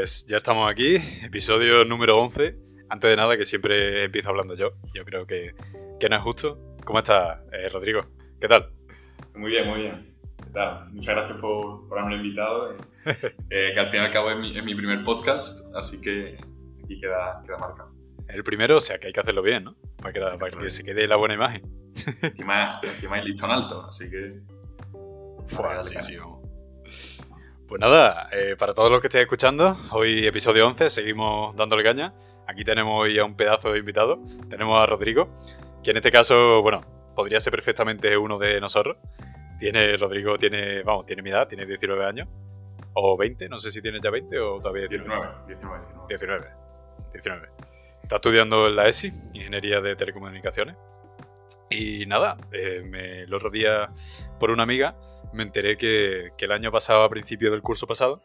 Pues ya estamos aquí, episodio número 11. Antes de nada, que siempre empiezo hablando yo. Yo creo que, que no es justo. ¿Cómo estás, eh, Rodrigo? ¿Qué tal? Muy bien, muy bien. ¿Qué tal? Muchas gracias por, por haberme invitado. Eh, que al fin y al cabo es mi, es mi, primer podcast, así que aquí queda, queda marcado. El primero, o sea que hay que hacerlo bien, ¿no? Para que, para que se quede la buena imagen. Encima, encima hay listón alto, así que. Fue, sí, sí, vamos. Pues nada, eh, para todos los que estéis escuchando, hoy episodio 11, seguimos dándole caña. Aquí tenemos hoy a un pedazo de invitado. Tenemos a Rodrigo, que en este caso, bueno, podría ser perfectamente uno de nosotros. Tiene, Rodrigo tiene, vamos, tiene mi edad, tiene 19 años. O 20, no sé si tiene ya 20 o todavía 19. 19, 19. 19. 19. Está estudiando en la ESI, Ingeniería de Telecomunicaciones. Y nada, eh, el otro día, por una amiga, me enteré que, que, el año pasado, a principio del curso pasado,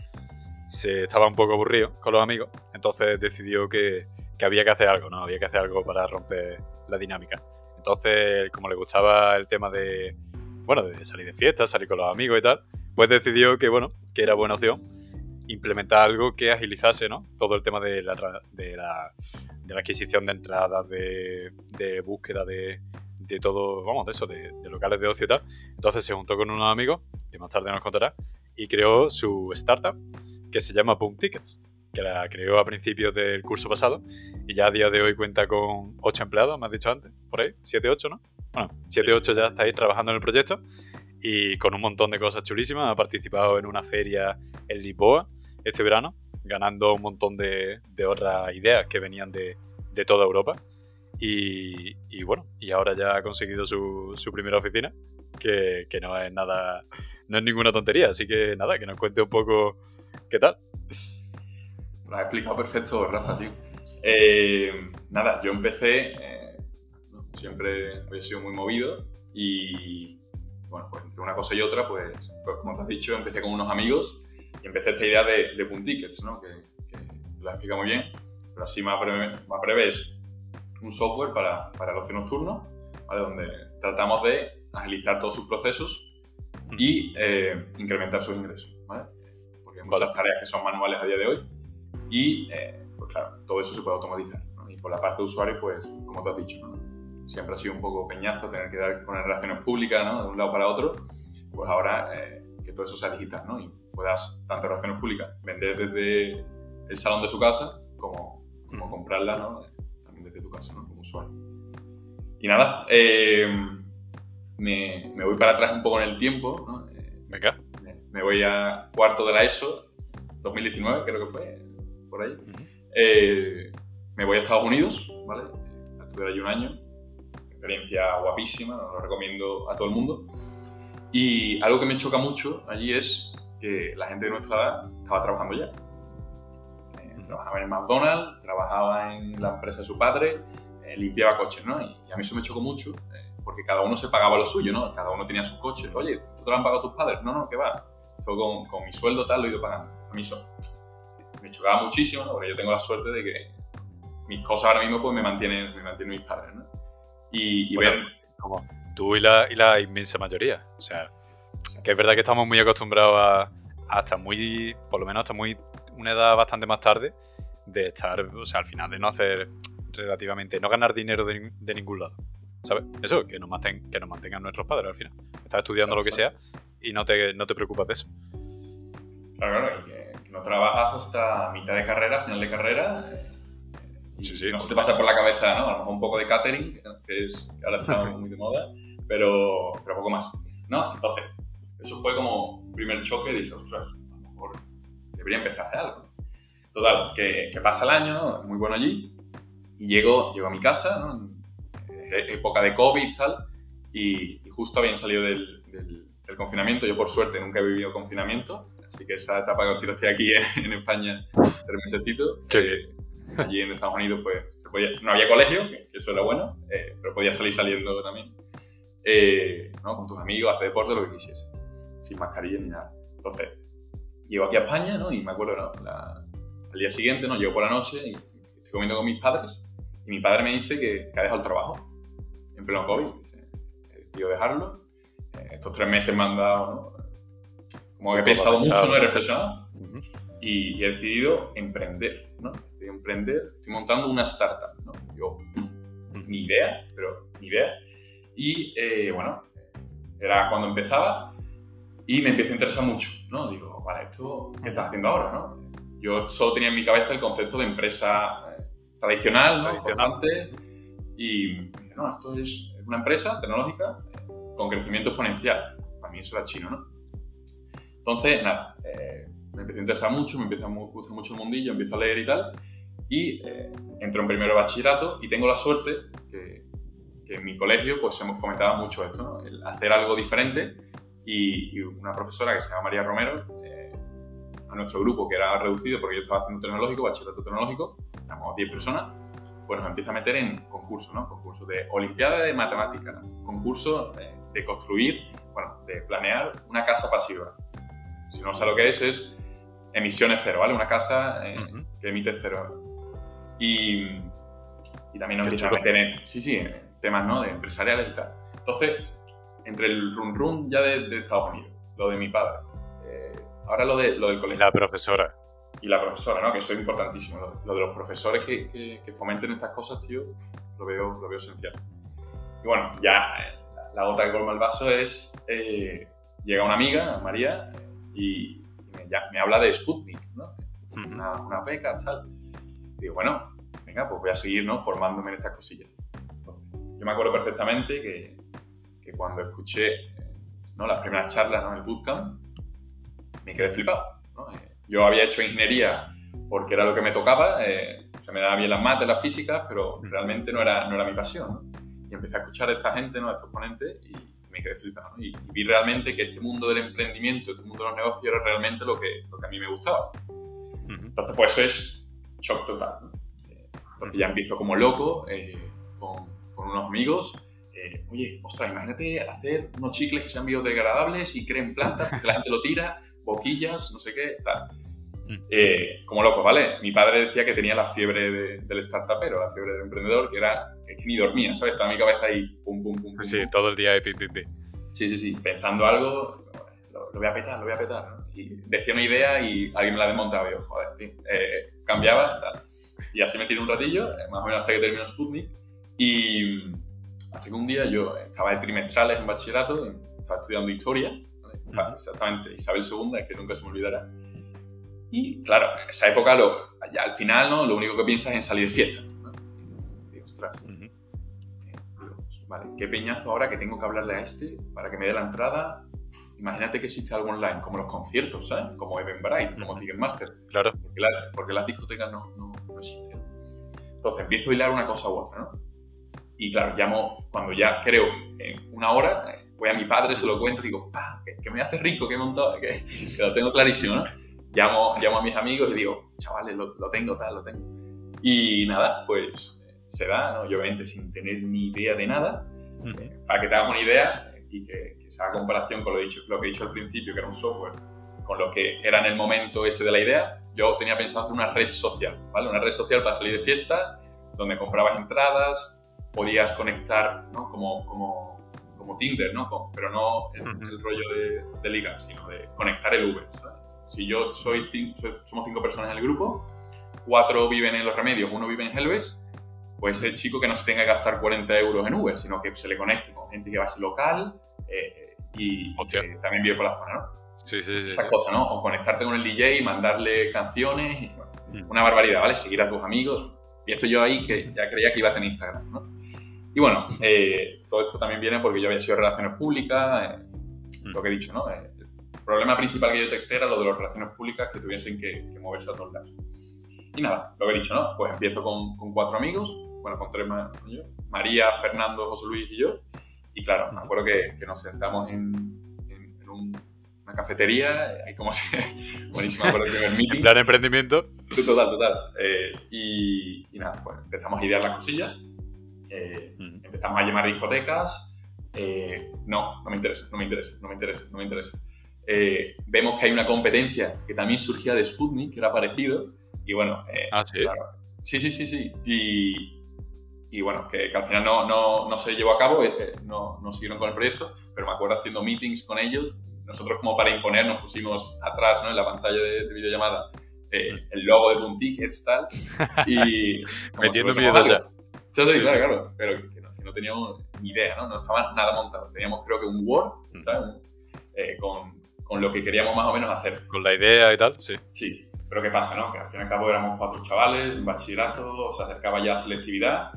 se estaba un poco aburrido con los amigos, entonces decidió que, que, había que hacer algo, ¿no? Había que hacer algo para romper la dinámica. Entonces, como le gustaba el tema de, bueno, de salir de fiesta, salir con los amigos y tal, pues decidió que, bueno, que era buena opción implementar algo que agilizase, ¿no? Todo el tema de la, de la, de la adquisición de entradas, de búsqueda de, de todo, vamos, de eso, de, de, locales de ocio y tal. Entonces se juntó con unos amigos, que más tarde nos contará, y creó su startup, que se llama Boom Tickets, que la creó a principios del curso pasado, y ya a día de hoy cuenta con 8 empleados, me has dicho antes, por ahí, 7, 8, ¿no? Bueno, 7, 8 ya estáis trabajando en el proyecto, y con un montón de cosas chulísimas, ha participado en una feria en Lisboa este verano, ganando un montón de, de otras ideas que venían de, de toda Europa. Y, bueno, y ahora ya ha conseguido su, su primera oficina, que, que, no es nada, no es ninguna tontería, así que nada, que nos cuente un poco qué tal. Lo has explicado perfecto, Rafa, tío. Eh, nada, yo empecé, eh, siempre he sido muy movido y bueno, pues entre una cosa y otra, pues, pues como te has dicho, empecé con unos amigos y empecé esta idea de, de Puntickets, ¿no? Que, que lo has explicado muy bien, pero así más breve, más breve un software para, para el ocio nocturno, ¿vale? donde tratamos de agilizar todos sus procesos y eh, incrementar sus ingresos. ¿vale? Porque hay muchas tareas que son manuales a día de hoy y, eh, pues claro, todo eso se puede automatizar. ¿no? Y por la parte de usuario, pues, como te has dicho, ¿no? siempre ha sido un poco peñazo tener que dar con relaciones públicas ¿no? de un lado para otro, pues ahora eh, que todo eso sea digital ¿no? y puedas, tanto relaciones públicas, vender desde el salón de su casa como, como comprarla ¿no? Desde tu casa, ¿no? Como usuario. Y nada, eh, me, me, voy para atrás un poco en el tiempo, ¿no? Eh, Venga. Me, me, voy a cuarto de la ESO, 2019 creo que fue, por ahí. Uh -huh. eh, me voy a Estados Unidos, ¿vale? A estudiar allí un año. Experiencia guapísima, lo recomiendo a todo el mundo. Y algo que me choca mucho allí es que la gente de nuestra edad estaba trabajando ya trabajaba en McDonald's, trabajaba en la empresa de su padre, eh, limpiaba coches, ¿no? Y, y, a mí eso me chocó mucho, eh, porque cada uno se pagaba lo suyo, ¿no? Cada uno tenía sus coches. Oye, ¿esto te lo han pagado tus padres? No, no, ¿qué va? Esto con, con mi sueldo tal lo he ido pagando. A mí eso me chocaba muchísimo, ¿no? Porque yo tengo la suerte de que mis cosas ahora mismo pues me mantienen, me mantienen mis padres, ¿no? Y, y bueno, ver... Como tú y la, y la inmensa mayoría. O sea, que es verdad que estamos muy acostumbrados a hasta muy, por lo menos hasta muy una edad bastante más tarde de estar, o sea, al final de no hacer relativamente, no ganar dinero de, de ningún lado. ¿Sabes? Eso, que nos, manten, que nos mantengan nuestros padres al final. Estás estudiando lo que sea y no te, no te preocupas de eso. Claro, claro, y que, que no trabajas hasta mitad de carrera, final de carrera. Sí, sí. No se te pasa por la cabeza, ¿no? A lo mejor un poco de catering, que es que ahora está muy de moda, pero, pero poco más. ¿No? Entonces, eso fue como primer choque y dije, ostras, a lo mejor debería empezar a hacer algo. Total, que, que pasa el año, ¿no? muy bueno allí, y llego, llego a mi casa, ¿no? época de COVID y tal, y, y justo habían salido del, del, del, confinamiento. Yo, por suerte, nunca he vivido confinamiento, así que esa etapa que estoy aquí en, en España, tres mesecitos. Eh, allí en Estados Unidos, pues, se podía, no había colegio, que, que eso era bueno, eh, pero podía salir saliendo también. Eh, ¿no? Con tus amigos, hacer deporte, lo que quisiese, sin mascarilla ni nada. Entonces, llego aquí a España, ¿no? Y me acuerdo, ¿no? La, al día siguiente, ¿no? Llego por la noche y estoy comiendo con mis padres y mi padre me dice que, que ha dejado el trabajo en pleno COVID. Dice, he decidido dejarlo. Eh, estos tres meses me han dado, ¿no? Como que he pensado mucho, ¿no? He reflexionado. Uh -huh. y, he decidido emprender, ¿no? emprender, estoy montando una startup, ¿no? Yo, ni idea, pero ni idea. Y eh, bueno, era cuando empezaba y me empezó a interesar mucho, ¿no? Digo, vale, ¿esto qué estás haciendo ahora, no? Yo solo tenía en mi cabeza el concepto de empresa eh, tradicional, ¿no? Constante. Y no, esto es una empresa tecnológica con crecimiento exponencial. Para mí eso era chino, ¿no? Entonces, nada, eh, me empezó a interesar mucho, me empezó a gustar mucho el mundillo, empiezo a leer y tal. Y eh, entro en primero de bachillerato y tengo la suerte que, que, en mi colegio pues hemos fomentado mucho esto, ¿no? El hacer algo diferente y, una profesora que se llama María Romero, eh, a nuestro grupo que era reducido porque yo estaba haciendo tecnológico, bachillerato tecnológico, éramos 10 personas, pues nos empieza a meter en concursos, ¿no? Concursos de Olimpiada de Matemáticas, concursos de, de construir, bueno, de planear una casa pasiva. Si no sabes lo que es, es emisiones cero, ¿vale? Una casa eh, que emite cero. Y, y también nos empieza a meter en, sí, sí, temas, ¿no? De empresariales y tal. Entonces, entre el run run ya de, Estados Unidos, lo de mi padre, eh, ahora lo, de, lo del colegio. La profesora. Y la profesora, ¿no? Que eso es importantísimo. Lo, de los profesores que, que, fomenten estas cosas, tío, lo veo, lo veo esencial. Y bueno, ya eh, la gota que colma el vaso es, llega una amiga, María, y, me, habla de Sputnik, ¿no? Una, beca, tal. Y digo, bueno, venga, pues voy a seguir, ¿no? Formándome en estas cosillas. Entonces, yo me acuerdo perfectamente que, que cuando escuché ¿no? las primeras charlas ¿no? en el bootcamp, me quedé flipado. ¿no? Eh, yo había hecho ingeniería porque era lo que me tocaba, eh, se me daban bien las mates, las físicas, pero realmente no era, no era mi pasión. Y empecé a escuchar a esta gente, ¿no? a estos ponentes, y, me quedé flipado. Y, vi realmente que este mundo del emprendimiento, este mundo de los negocios era realmente lo que, lo que a mí me gustaba. Entonces, pues eso es shock total. Entonces ya empiezo como loco eh, con, con, unos amigos. Eh, Oye, ostras, imagínate hacer unos chicles que sean biodegradables y creen plantas, porque la gente lo tira, boquillas, no sé qué, tal. Eh, como loco, ¿vale? Mi padre decía que tenía la fiebre de, del startupero, la fiebre del emprendedor, que era que ni dormía, ¿sabes? Estaba mi cabeza ahí, pum, pum, pum. sí, todo el día ahí, pim, pim, Sí, sí, sí, pensando algo, lo, voy a petar, lo voy a petar, ¿no? Y decía una idea y alguien me la desmontaba y yo, joder, tío, eh, cambiaba, tal. Y así me tiré un ratillo, eh, más o menos hasta que terminó Sputnik. Y hasta que un día yo estaba de trimestrales en bachillerato, estaba estudiando historia, exactamente Isabel II, es que nunca se me olvidará. Y claro, en esa época, lo, ya al final, ¿no? Lo único que piensas es en salir de fiesta. ¿no? Y ostras. Eh, pues, vale, qué peñazo ahora que tengo que hablarle a este para que me dé la entrada. imagínate que existe algo online, como los conciertos, ¿sabes? Como Eventbrite, como Ticketmaster. Claro. Porque, porque las discotecas no, no, no, existen. Entonces empiezo a hilar una cosa u otra, ¿no? Y claro, llamo, cuando ya creo en una hora, voy a mi padre, se lo cuento y digo, ¡pah! Que, me hace rico, que he montado, que, que lo tengo clarísimo, ¿no? llamo, llamo a mis amigos y digo, chavales, lo, lo tengo, tal, lo tengo. Y nada, pues se da, ¿no? yo obviamente sin tener ni idea de nada, eh, para que te hagas una idea y que, que, se haga comparación con lo, dicho, lo que he dicho al principio, que era un software, con lo que era en el momento ese de la idea, yo tenía pensado hacer una red social, ¿vale? Una red social para salir de fiesta, donde comprabas entradas, podías conectar, ¿no? Como, como, como Tinder, ¿no? pero no el, el rollo de, de, ligar, sino de conectar el Uber, ¿sabes? Si yo soy, somos cinco personas en el grupo, cuatro viven en Los Remedios, uno vive en Helves, pues el chico que no se tenga que gastar 40 euros en Uber, sino que se le conecte con gente que va a ser local eh, y que también vive por la zona, ¿no? Sí, sí, sí. Esas cosas, ¿no? O conectarte con el DJ y mandarle canciones, y, mm. una barbaridad, ¿vale? Seguir a tus amigos. Eso yo ahí que ya creía que iba a tener Instagram, ¿no? Y bueno, eh, todo esto también viene porque yo había sido relaciones públicas, eh, lo que he dicho, ¿no? problema principal que yo detecté era lo de las relaciones públicas que tuviesen que, moverse a todos lados. Y nada, lo que he dicho, ¿no? Pues empiezo con, con cuatro amigos, bueno, con tres más, yo, María, Fernando, José Luis y yo. Y claro, me acuerdo que, que nos sentamos en, cafetería, ahí como si, buenísimo, me acuerdo el primer meeting. plan emprendimiento. Total, total. Eh, y, y, nada, pues empezamos a idear las cosillas, eh, empezamos a llamar discotecas. Eh, no, no me interesa, no me interesa, no me interesa, no me interesa. Eh, vemos que hay una competencia que también surgía de Sputnik, que era parecido, y bueno, eh, ah, ¿sí? sí, sí, sí, sí, y, y bueno, que, que, al final no, no, no, se llevó a cabo, eh, no, no, siguieron con el proyecto, pero me acuerdo haciendo meetings con ellos, nosotros como para imponer nos pusimos atrás ¿no? en la pantalla de, de videollamada eh, el logo de Puntickets, tal. Y. Metiendo miedo ya. Sí, sí, claro, claro. Pero que no, que no, teníamos ni idea, ¿no? No estaba nada montado. Teníamos, creo que, un Word, ¿sabes? Eh, con, con, lo que queríamos más o menos hacer. Con la idea y tal, sí. Sí. Pero ¿qué pasa, no? Que al fin y al cabo éramos cuatro chavales, un bachillerato, se acercaba ya selectividad.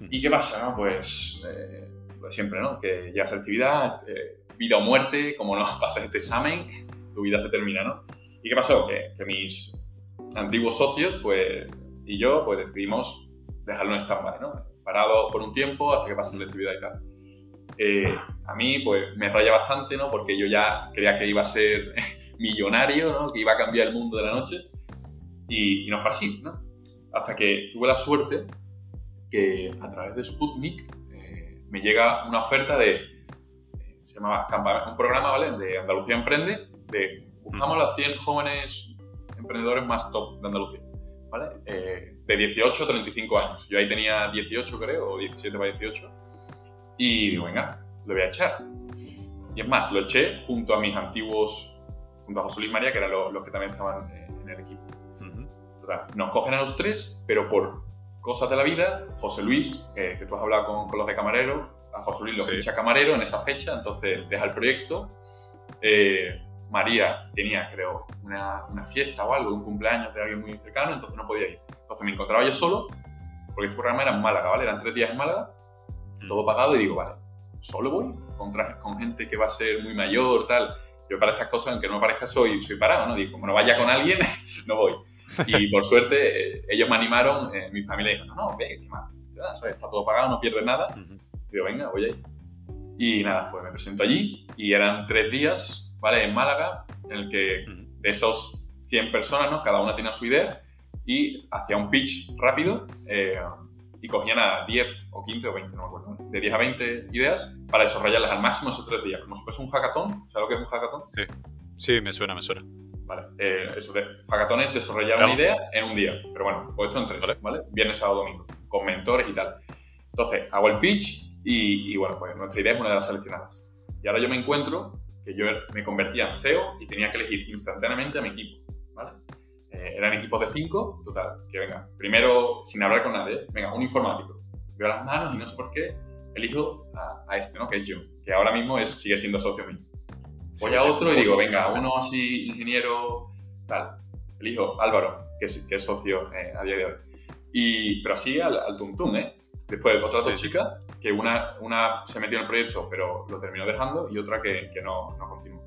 ¿Y qué pasa, no? Pues. Eh, lo de siempre, ¿no? Que ya selectividad, eh, vida o muerte, como no pasas este examen, tu vida se termina, ¿no? ¿Y qué pasó? Que, que mis antiguos socios, pues, y yo, pues decidimos dejarlo en stand-by, ¿no? Parado por un tiempo hasta que pase la actividad y tal. Eh, a mí, pues, me raya bastante, ¿no? Porque yo ya creía que iba a ser millonario, ¿no? Que iba a cambiar el mundo de la noche. Y, y no fue así, ¿no? Hasta que tuve la suerte que a través de Sputnik eh, me llega una oferta de, se llamaba un programa, ¿vale? De Andalucía Emprende, de buscamos a las 100 jóvenes emprendedores más top de Andalucía, ¿vale? Eh, de 18 a 35 años. Yo ahí tenía 18, creo, o 17 para 18. Y digo, venga, lo voy a echar. Y es más, lo eché junto a mis antiguos, junto a José Luis María, que eran los, los que también estaban en el equipo. Total, nos cogen a los tres, pero por cosas de la vida, José Luis, eh, que tú has hablado con, con, los de camarero, a José Luis lo sí. ficha camarero en esa fecha, entonces deja el proyecto. Eh, María tenía, creo, una, una, fiesta o algo, un cumpleaños de alguien muy cercano, entonces no podía ir. Entonces me encontraba yo solo, porque este programa era en Málaga, ¿vale? Eran tres días en Málaga, mm. todo pagado, y digo, vale, solo voy contra, con gente que va a ser muy mayor, tal. Yo para estas cosas, aunque no me parezca, soy, soy parado, ¿no? Digo, como no vaya con alguien, no voy. Y por suerte, eh, ellos me animaron, eh, mi familia dijo, no, no, ve, qué mal, ¿sabes? está todo pagado, no pierdes nada. Uh -huh. Digo, venga, voy ahí. Y nada, pues me presento allí y eran tres días, ¿vale? En Málaga, en el que de esos 100 personas, ¿no? Cada una tenía su idea y hacía un pitch rápido eh, y cogían a 10 o 15 o 20, no me acuerdo, de 10 a 20 ideas para desarrollarlas al máximo esos tres días, como si fuese un hackathon. ¿Sabes lo que es un hackathon? Sí, sí, me suena, me suena. Vale, eh, eso de hackathon es desarrollar claro. una idea en un día, pero bueno, puesto en tres, ¿vale? ¿vale? Viernes, sábado, domingo, con mentores y tal. Entonces, hago el pitch y, y, bueno, pues nuestra idea es una de las seleccionadas. Y ahora yo me encuentro que yo me convertía en CEO y tenía que elegir instantáneamente a mi equipo, ¿vale? Eh, eran equipos de cinco, total, que venga, primero, sin hablar con nadie, venga, un informático. Veo las manos y no sé por qué, elijo a, a este, ¿no? Que es John, que ahora mismo es, sigue siendo socio mío. Voy sí, a otro y digo, venga, uno así, ingeniero, tal. Elijo Álvaro, que es, que es socio eh, a día de hoy. Y, pero así al, al tum, ¿eh? Después otras sí, dos chicas, que una, una se metió en el proyecto, pero lo terminó dejando, y otra que, que no, no continuó.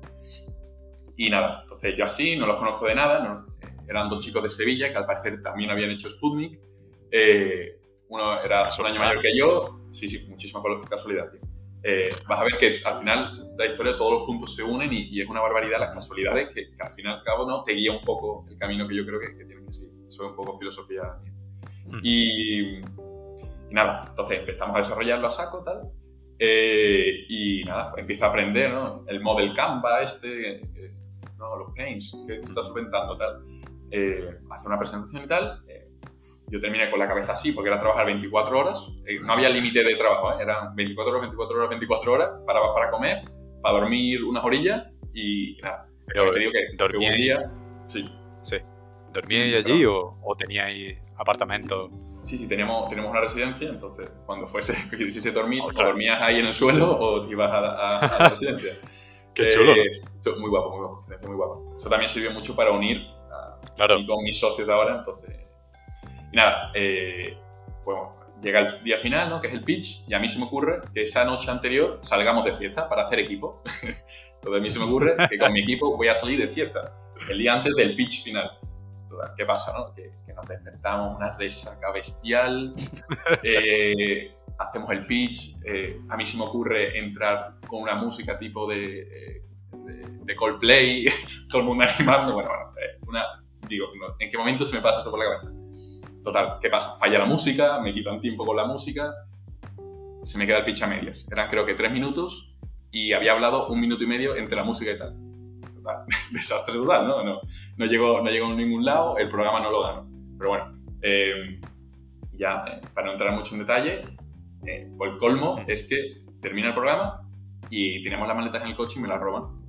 Y nada, entonces yo así, no los conozco de nada, no, eh, eran dos chicos de Sevilla que al parecer también habían hecho Sputnik. Eh, uno era un año mayor que yo, sí, sí, muchísima casualidad, tío. Eh, vas a ver que al final la historia todos los puntos se unen y, y es una barbaridad las casualidades que, que, al fin y al cabo no te guía un poco el camino que yo creo que, que tienes que seguir. Eso es un poco filosofía. Mm. Y, nada, entonces empezamos a desarrollarlo a saco tal. Eh, y nada, pues empiezo a aprender ¿no? el model Canva este, eh, no, los paints que está solventando tal. Eh, hace una presentación y tal yo terminé con la cabeza así porque era trabajar 24 horas. Eh, no había límite de trabajo, ¿eh? eran 24 horas, 24 horas, 24 horas. Paraba para comer, para dormir unas orillas y nada. Pero te digo que, dormía un día. Sí. Sí. ¿Dormíais allí o, o teníais apartamento? Sí, sí, teníamos, teníamos una residencia, entonces cuando fuese, quisiese dormir, oh, claro. dormías ahí en el suelo o te ibas a, a, a la residencia. Qué chulo. Eh, muy guapo, muy guapo, muy guapo. Eso también sirvió mucho para unir a, claro. y con mis socios de ahora, entonces y nada, eh, bueno, llega el día final, ¿no? Que es el pitch, y a mí se me ocurre que esa noche anterior salgamos de fiesta para hacer equipo. Entonces a mí se me ocurre que con mi equipo voy a salir de fiesta el día antes del pitch final. ¿Qué pasa, no? Que, que nos despertamos, una resaca bestial, eh, hacemos el pitch, eh, a mí se me ocurre entrar con una música tipo de, eh, de, de Coldplay, todo el mundo animando, bueno, bueno, eh, una, digo, ¿en qué momento se me pasa eso por la cabeza? Total, ¿qué pasa? Falla la música, me quitan tiempo con la música, se me queda el pitch a medias. Eran creo que tres minutos y había hablado un minuto y medio entre la música y tal. Total, desastre total, ¿no? No, no, llegó, no llegó a ningún lado, el programa no lo ganó. Pero bueno, eh, ya eh, para no entrar mucho en detalle, eh, por el colmo es que termina el programa y teníamos las maletas en el coche y me las roban.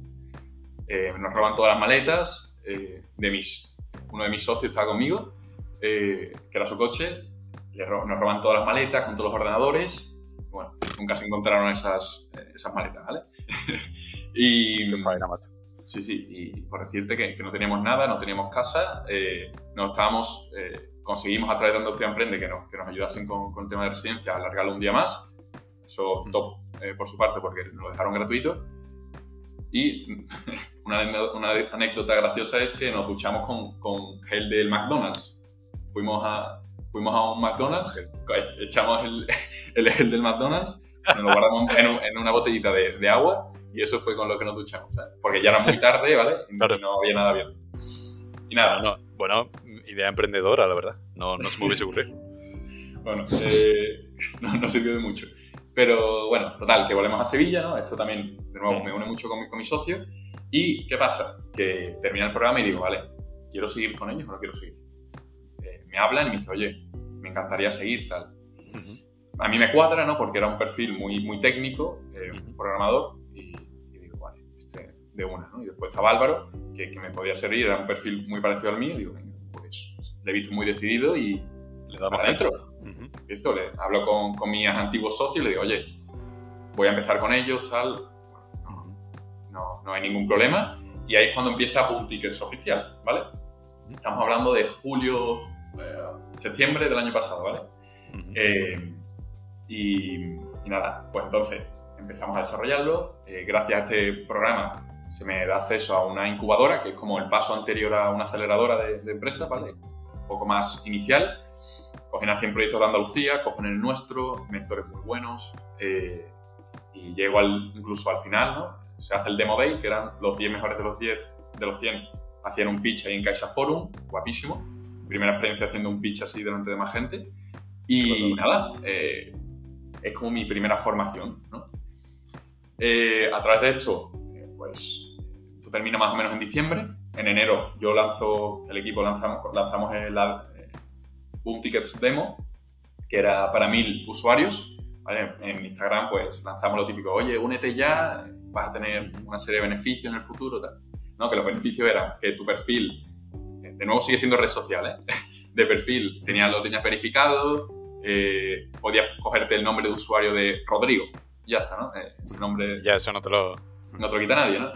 Nos roban todas las maletas de mis uno de mis socios estaba conmigo, que era su coche, nos roban todas las maletas con todos los ordenadores. Bueno, nunca se encontraron esas, esas maletas, ¿vale? y, Sí, sí, y por decirte que, no teníamos nada, no teníamos casa, eh, no estábamos, eh, conseguimos a través de Andalucía Emprende que nos, que nos ayudasen con, el tema de residencia, alargarlo un día más, eso top eh, por su parte porque nos lo dejaron gratuito. Y una, una, anécdota graciosa es que nos duchamos con, con gel del McDonald's. Fuimos a, fuimos a un McDonald's, echamos el, el gel del McDonald's, nos lo guardamos en, en una botellita de, de agua y eso fue con lo que nos duchamos, Porque ya era muy tarde, ¿vale? Y no había nada abierto. Y nada. bueno, idea emprendedora, la verdad. No, no se me hubiese ocurrido. bueno, eh, no, sirvió de mucho. Pero bueno, total, que volvemos a Sevilla, ¿no? Esto también, de nuevo, me une mucho con mi, con mi socio. ¿Y qué pasa? Que termina el programa y digo, vale, ¿quiero seguir con ellos o no quiero seguir? Eh, me hablan y me dicen, oye, me encantaría seguir, tal. A mí me cuadra, ¿no? Porque era un perfil muy, muy técnico, eh, un programador, de una, ¿no? Y después estaba Álvaro, que, que, me podía servir, era un perfil muy parecido al mío, y digo, pues le he visto muy decidido y le damos adentro. Empiezo, le hablo con, con, mis antiguos socios y le digo, oye, voy a empezar con ellos, tal, no, no, hay ningún problema. Y ahí es cuando empieza Boom Tickets oficial, ¿vale? Estamos hablando de julio, eh, septiembre del año pasado, ¿vale? Eh, y, y, nada, pues entonces empezamos a desarrollarlo. Eh, gracias a este programa se me da acceso a una incubadora, que es como el paso anterior a una aceleradora de, de empresas, ¿vale? Un poco más inicial. Cogen a 100 proyectos de Andalucía, cogen el nuestro, mentores muy buenos, eh, y llego al, incluso al final, ¿no? Se hace el Demo Day, que eran los 10 mejores de los 10, de los 100, hacían un pitch ahí en Caixa Forum, guapísimo. Primera experiencia haciendo un pitch así delante de más gente. Y nada, eh, es como mi primera formación, ¿no? Eh, a través de esto pues esto termina más o menos en diciembre. En enero yo lanzo, el equipo lanzamos, lanzamos el, Boom Tickets Demo, que era para mil usuarios. En Instagram pues lanzamos lo típico, oye, únete ya, vas a tener una serie de beneficios en el futuro. Tal. No, que los beneficios eran que tu perfil, de nuevo sigue siendo red social, ¿eh? de perfil tenías, lo tenías verificado, eh, podías cogerte el nombre de usuario de Rodrigo, ya está, ¿no? Eh, ese nombre... Ya eso no te lo no te lo quita nadie, ¿no?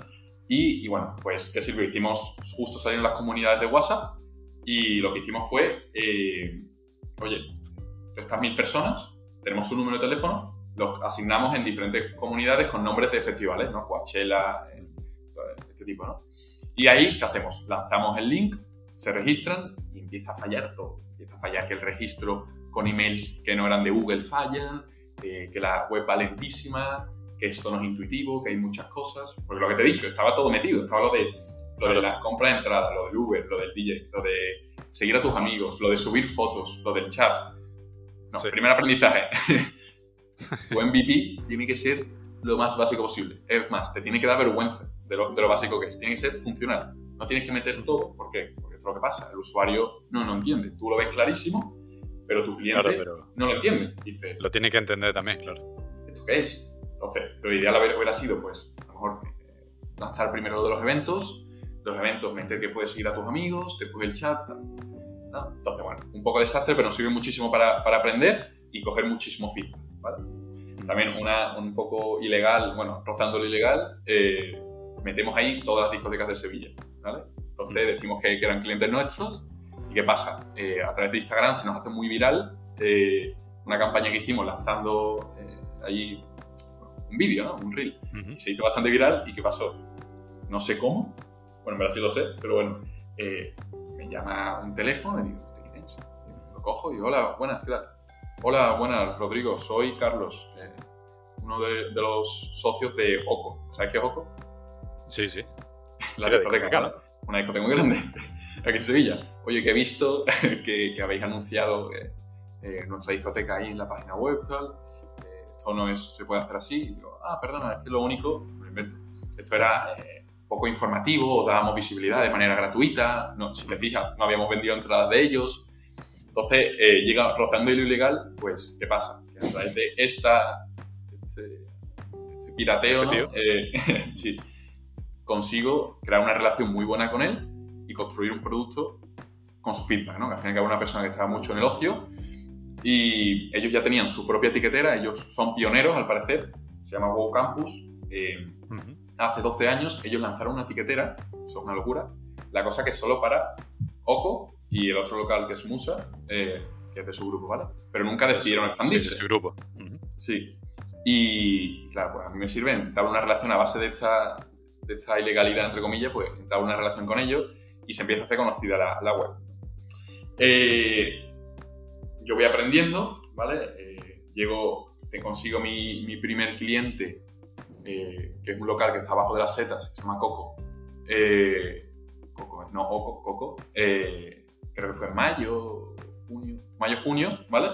Y, bueno, pues, ¿qué sirvió? Hicimos, justo salieron las comunidades de WhatsApp y lo que hicimos fue, eh, oye, estas mil personas, tenemos un número de teléfono, los asignamos en diferentes comunidades con nombres de festivales, ¿no? Coachella, este tipo, ¿no? Y ahí, ¿qué hacemos? Lanzamos el link, se registran y empieza a fallar todo. Empieza a fallar que el registro con emails que no eran de Google fallan, eh, que la web va lentísima, que esto no es intuitivo, que hay muchas cosas. Porque lo que te he dicho, estaba todo metido. Estaba lo de, lo de la compra de entrada, lo del Uber, lo del DJ, lo de seguir a tus amigos, lo de subir fotos, lo del chat. No, primer aprendizaje. tu MVP tiene que ser lo más básico posible. Es más, te tiene que dar vergüenza de lo, de lo básico que es. Tiene que ser funcional. No tienes que meter todo. ¿Por qué? Porque es lo que pasa. El usuario no lo entiende. Tú lo ves clarísimo, pero tu cliente no lo entiende. Dice, lo tiene que entender también, claro. ¿Esto qué es? Entonces, lo ideal hubiera sido, pues, a lo mejor eh, lanzar primero lo de los eventos, de los eventos meter que puedes seguir a tus amigos, después el chat, Entonces, bueno, un poco desastre, pero nos sirve muchísimo para, para aprender y coger muchísimo feedback, ¿vale? También una, un poco ilegal, bueno, rozando lo ilegal, eh, metemos ahí todas las discotecas de Sevilla, ¿vale? Entonces decimos que, eran clientes nuestros y ¿qué pasa? Eh, a través de Instagram se nos hace muy viral una campaña que hicimos lanzando allí un vídeo, ¿no? Un reel. Se hizo bastante viral y ¿qué pasó? No sé cómo, bueno, en verdad sí lo sé, pero bueno, eh, me llama un teléfono y digo, ¿este quién es? Lo cojo y digo, hola, buenas, ¿qué tal? Hola, buenas, Rodrigo, soy Carlos, eh, uno de, los socios de Oco. ¿Sabes qué es Oco? Sí, sí. La discoteca, ¿no? Una discoteca muy grande, aquí en Sevilla. Oye, que he visto que, que habéis anunciado eh, nuestra discoteca ahí en la página web, tal esto no es, se puede hacer así. Y digo, ah, perdona, es que lo único, lo invento. Esto era eh, poco informativo, dábamos visibilidad de manera gratuita, no, si te fijas, no habíamos vendido entradas de ellos. Entonces, eh, llega rozando lo ilegal, pues, ¿qué pasa? Que a través de esta, este, este pirateo, ¿Este eh, sí, consigo crear una relación muy buena con él y construir un producto con su feedback, ¿no? Que al final que una persona que estaba mucho en el ocio y ellos ya tenían su propia etiquetera, ellos son pioneros al parecer, se llama WoW Campus. Eh, hace 12 años ellos lanzaron una etiquetera, eso es una locura, la cosa que es solo para Oco y el otro local que es Musa, eh, que es de su grupo, ¿vale? Pero nunca decidieron expandirse. Sí, de su grupo. Sí. Y claro, pues a mí me sirve entrar una relación a base de esta, de esta ilegalidad, entre comillas, pues entrar una relación con ellos y se empieza a hacer conocida la, la web. Eh, yo voy aprendiendo, ¿vale? Eh, llego, te consigo mi, mi primer cliente, eh, que es un local que está abajo de las setas, se llama Coco. Eh, Coco, no, Oco, Coco. creo que fue en mayo, junio, mayo, junio, ¿vale?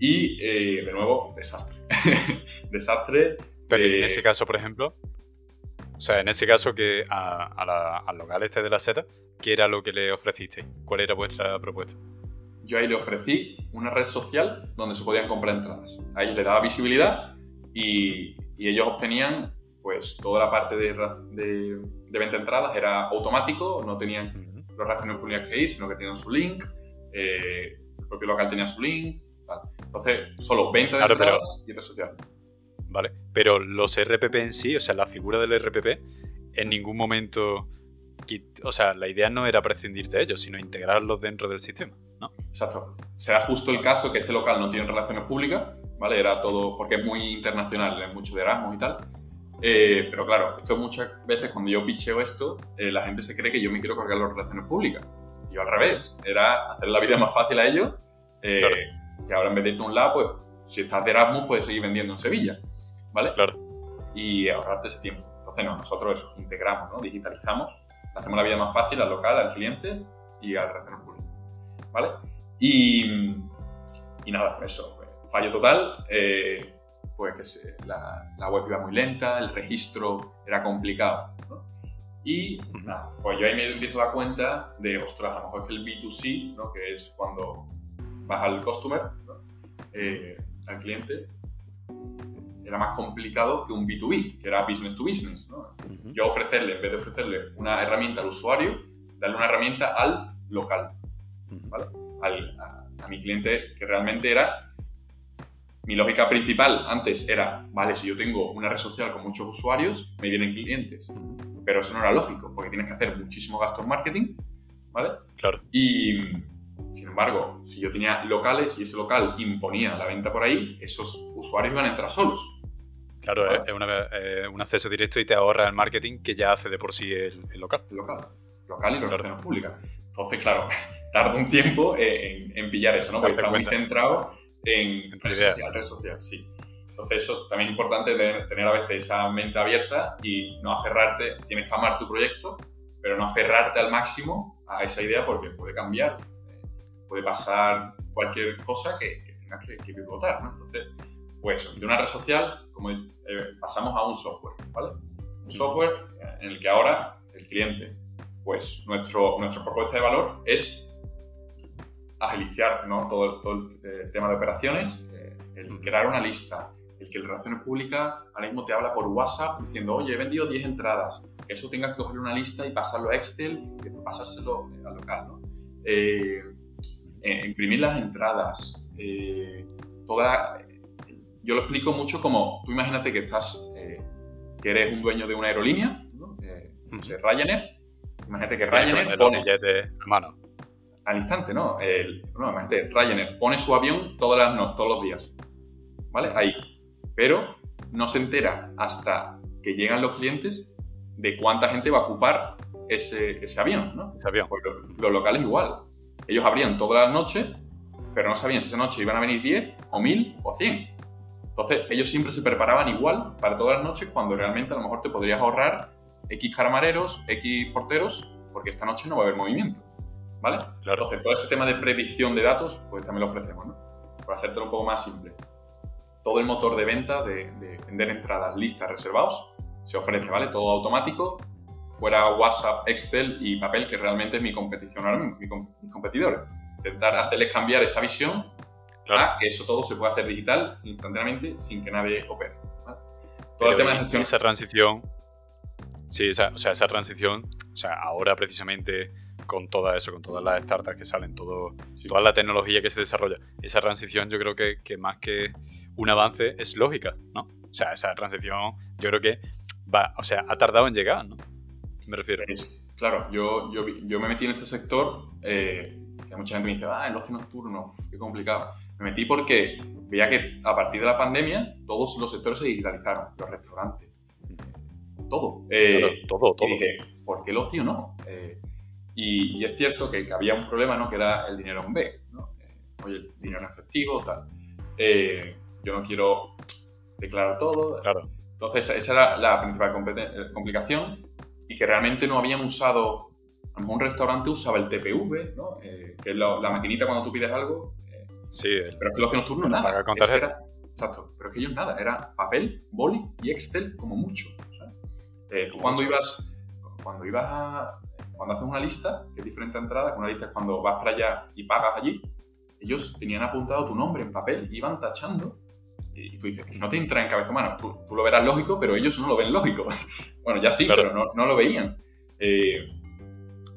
Y de nuevo, desastre. desastre. Pero en ese caso, por ejemplo, o sea, en ese caso que al local este de la seta, ¿qué era lo que le ofrecisteis? ¿Cuál era vuestra propuesta? Yo ahí le ofrecí una red social donde se podían comprar entradas. Ahí le daba visibilidad y, ellos obtenían pues toda la parte de, de, venta de entradas era automático, no tenían los reacciones públicas que ir, sino que tenían su link, eh, el propio local tenía su link, tal. Entonces, solo venta de entradas y red social. Vale, pero los RPP en sí, o sea, la figura del RPP, en ningún momento o sea, la idea no era prescindir de ellos, sino integrarlos dentro del sistema, ¿no? Exacto. Será justo el caso que este local no tiene relaciones públicas, ¿vale? Era todo, porque es muy internacional, es mucho de Erasmus y tal. Eh, pero claro, esto muchas veces cuando yo picheo esto, eh, la gente se cree que yo me quiero cargar las relaciones públicas. Y yo al revés, era hacer la vida más fácil a ellos, eh, que ahora en vez de irte a un lado, pues si estás de Erasmus puedes seguir vendiendo en Sevilla, ¿vale? Claro. Y ahorrarte ese tiempo. Entonces, no, nosotros eso, integramos, ¿no? Digitalizamos hacemos la vida más fácil al local, al cliente y a las relaciones públicas. ¿Vale? Y, y nada, eso, pues, fallo total. Eh, pues que la, la, web iba muy lenta, el registro era complicado. ¿no? Y nada, pues yo ahí me empiezo a dar cuenta de, ostras, a lo mejor es que el B2C, ¿no? que es cuando vas al customer, eh, al cliente, era más complicado que un B2B, que era business to business. ¿no? Yo ofrecerle, en vez de ofrecerle una herramienta al usuario, darle una herramienta al local, ¿vale? al, a, mi cliente que realmente era... Mi lógica principal antes era, vale, si yo tengo una red social con muchos usuarios, me vienen clientes. Pero eso no era lógico, porque tienes que hacer muchísimo gasto en marketing, ¿vale? Claro. Y, sin embargo, si yo tenía locales y ese local imponía la venta por ahí, esos usuarios iban a entrar solos. Claro, es, un acceso directo y te ahorra el marketing que ya hace de por sí el, local. El local. Local y las relaciones públicas. Entonces, claro, tarda un tiempo en, pillar eso, ¿no? Porque está muy centrado en, red social, red social, sí. Entonces, eso también es importante tener a veces esa mente abierta y no aferrarte, tienes que amar tu proyecto, pero no aferrarte al máximo a esa idea porque puede cambiar, eh, puede pasar cualquier cosa que, tengas que, que pivotar, ¿no? Entonces, pues de una red social como, eh, pasamos a un software, ¿vale? Un software en el que ahora el cliente, pues nuestro, nuestra propuesta de valor es agilizar ¿no? todo, todo, el eh, tema de operaciones, eh, el crear una lista, el que el Relaciones Públicas ahora mismo te habla por WhatsApp diciendo, oye, he vendido 10 entradas, que eso tengas que coger una lista y pasarlo a Excel y pasárselo al local, ¿no? imprimir las entradas, toda yo lo explico mucho como, tú imagínate que estás, eh, que eres un dueño de una aerolínea, ¿no? Eh, sé, Ryanair, imagínate que Ryanair pone... Al instante, ¿no? El, no, imagínate, Ryanair pone su avión todas las, no, todos los días, ¿vale? Ahí. Pero no se entera hasta que llegan los clientes de cuánta gente va a ocupar ese, ese avión, ¿no? Ese avión. Porque los locales igual. Ellos abrían todas las noches, pero no sabían si esa noche iban a venir 10 o 1000 o 100. Entonces, ellos siempre se preparaban igual para todas las noches cuando realmente a lo mejor te podrías ahorrar X camareros, X porteros, porque esta noche no va a haber movimiento. ¿Vale? Claro. Entonces, todo ese tema de predicción de datos, pues también lo ofrecemos, ¿no? Para hacértelo un poco más simple. Todo el motor de venta, de, vender entradas, listas, reservados, se ofrece, ¿vale? Todo automático, fuera WhatsApp, Excel y papel, que realmente es mi competición ahora mismo, mis competidores. Intentar hacerles cambiar esa visión que eso todo se puede hacer digital instantáneamente sin que nadie opere. Todo el tema de gestión. Esa transición, sí, esa, o sea, esa transición, o sea, ahora precisamente con todo eso, con todas las startups que salen, todo, toda la tecnología que se desarrolla. Esa transición yo creo que, que, más que un avance es lógica, ¿no? O sea, esa transición yo creo que va, o sea, ha tardado en llegar, ¿no? Me refiero. claro, yo, yo, yo, me metí en este sector, eh, que mucha gente me dice, ah, el ocio nocturno, qué complicado. Me metí porque veía que a partir de la pandemia todos los sectores se digitalizaron, los restaurantes, todo. Eh, todo, todo. Y dije, ¿por qué el ocio no? Eh, y, es cierto que, había un problema, ¿no? Que era el dinero en B, ¿no? Eh, oye, el dinero en efectivo, tal. Eh, yo no quiero declarar todo. Claro. Entonces, esa era la principal eh, complicación y que realmente no habían usado, a lo mejor un restaurante usaba el TPV, ¿no? que es la, maquinita cuando tú pides algo. sí. Pero es que el ocio nocturno nada. Con tarjeta. exacto. Pero es que ellos nada, era papel, boli y Excel como mucho. Cuando ibas, cuando ibas a, cuando haces una lista, que es diferente a entrada, una lista es cuando vas para allá y pagas allí, ellos tenían apuntado tu nombre en papel, iban tachando, y tú dices, que no te entra en cabeza humana, tú, tú, lo verás lógico, pero ellos no lo ven lógico. bueno, ya sí, pero no, no, lo veían. Eh,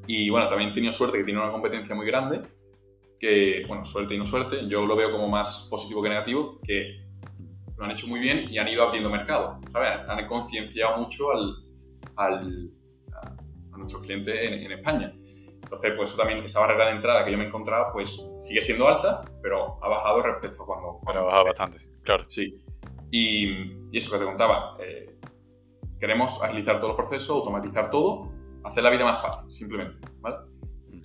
y bueno, también he tenido suerte que tiene una competencia muy grande, que, bueno, suerte y no suerte, yo lo veo como más positivo que negativo, que lo han hecho muy bien y han ido abriendo mercado, ¿sabes? Han concienciado mucho al, al a nuestros clientes en, España. Entonces, pues eso también, esa barrera de entrada que yo me encontraba, pues sigue siendo alta, pero ha bajado respecto a cuando... ha bajado bastante, claro. Sí. Y, eso que te contaba, eh, queremos agilizar todo el proceso, automatizar todo, hacer la vida más fácil, simplemente, ¿vale?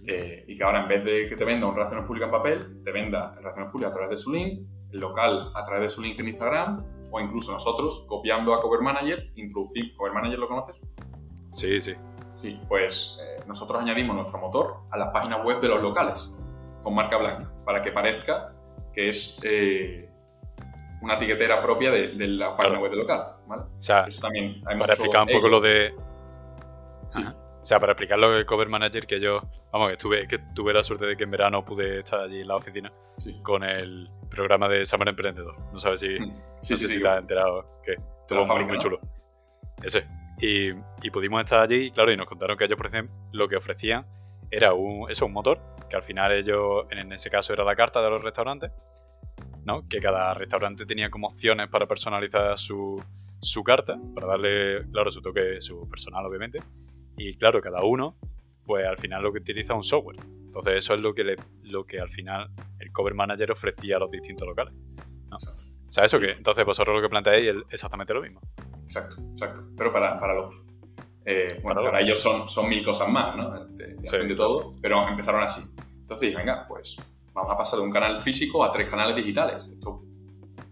Eh, y que ahora en vez de que te venda un relaciones públicas en papel, te venda relaciones públicas a través de su link, local a través de su link en Instagram, o incluso nosotros copiando a Cover Manager, introducir, Cover Manager lo conoces? Sí, sí. Sí, pues eh, nosotros añadimos nuestro motor a las páginas web de los locales con marca blanca para que parezca que es eh, una etiquetera propia de, la página web del local. ¿vale? O sea, Eso también para explicar un poco lo de. O sea, para explicar lo de Cover Manager, que yo, vamos, que tuve, que tuve la suerte de que en verano pude estar allí en la oficina con el programa de Summer Emprendedor. No sabes si, mm. sí, sí, si te has enterado, que estuvo muy, muy chulo. Ese. Y, pudimos estar allí, y claro, y nos contaron que ellos, por ejemplo, lo que ofrecían era un, eso, un motor, que al final ellos, en ese caso era la carta de los restaurantes, ¿no? Que cada restaurante tenía como opciones para personalizar su, su carta, para darle, claro, su toque, su personal, obviamente. Y claro, cada uno, pues al final lo que utiliza es un software. Entonces eso es lo que, le, lo que al final el cover manager ofrecía a los distintos locales. ¿no? O sea, eso que entonces vosotros lo que planteáis es exactamente lo mismo. Exacto, exacto. Pero para, para los... Eh, bueno, para, ellos son, son mil cosas más, ¿no? De, todo, pero empezaron así. Entonces, venga, pues vamos a pasar de un canal físico a tres canales digitales. Esto,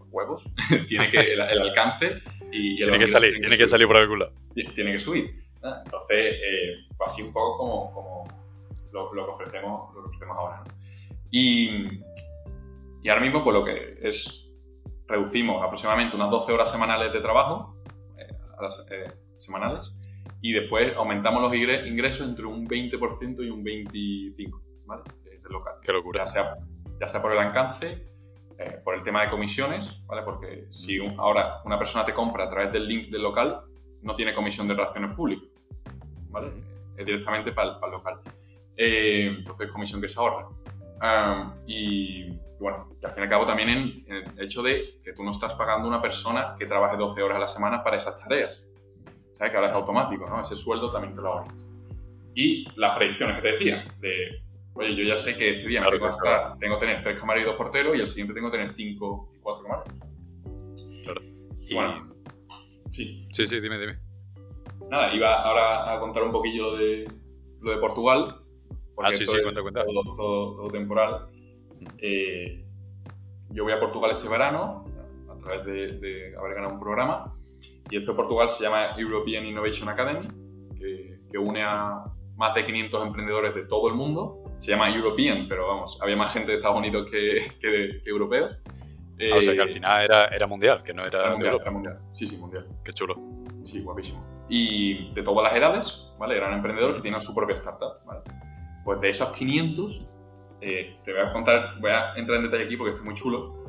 huevos, tiene que el, alcance y, el tiene que salir, tiene que, salir por algún lado. Tiene que subir. Entonces, eh, pues así un poco como, como lo, lo, que ofrecemos, lo que ofrecemos ahora. ¿no? Y, y ahora mismo, pues lo que es reducimos aproximadamente unas 12 horas semanales de trabajo, eh, eh, semanales, y después aumentamos los ingresos entre un 20% y un 25%, ¿vale? Del local. Qué locura. Ya sea, ya sea por el alcance, eh, por el tema de comisiones, ¿vale? Porque si ahora una persona te compra a través del link del local, no tiene comisión de relaciones públicas, ¿vale? Es directamente para el, local. Entonces, comisión que se ahorra. y bueno, y al fin y al cabo también en, el hecho de que tú no estás pagando a una persona que trabaje 12 horas a la semana para esas tareas. ¿Sabes? Que ahora es automático, ¿no? Ese sueldo también te lo ahorras. Y las predicciones que te decía, de, oye, yo ya sé que este día me tengo, que tengo que tener tres camareros y dos porteros y el siguiente tengo que tener cinco y cuatro camareros. Claro. Y, bueno, sí. Sí, sí, dime, dime. Nada, iba ahora a contar un poquillo lo de, lo de Portugal. Ah, sí, sí, cuenta, cuenta. todo, todo temporal. Eh, yo voy a Portugal este verano a través de, haber ganado un programa y este de Portugal se llama European Innovation Academy, que, une a más de 500 emprendedores de todo el mundo. Se llama European, pero vamos, había más gente de Estados Unidos que, que, europeos. Ah, o sea que al eh, final era, era mundial, que no era, mundial, era mundial. Sí, sí, mundial. Qué chulo. Sí, guapísimo. Y de todas las edades, ¿vale? Eran emprendedores que tenían su propia startup, ¿vale? Pues de esos 500, eh, te voy a contar, voy a entrar en detalle aquí porque está muy chulo.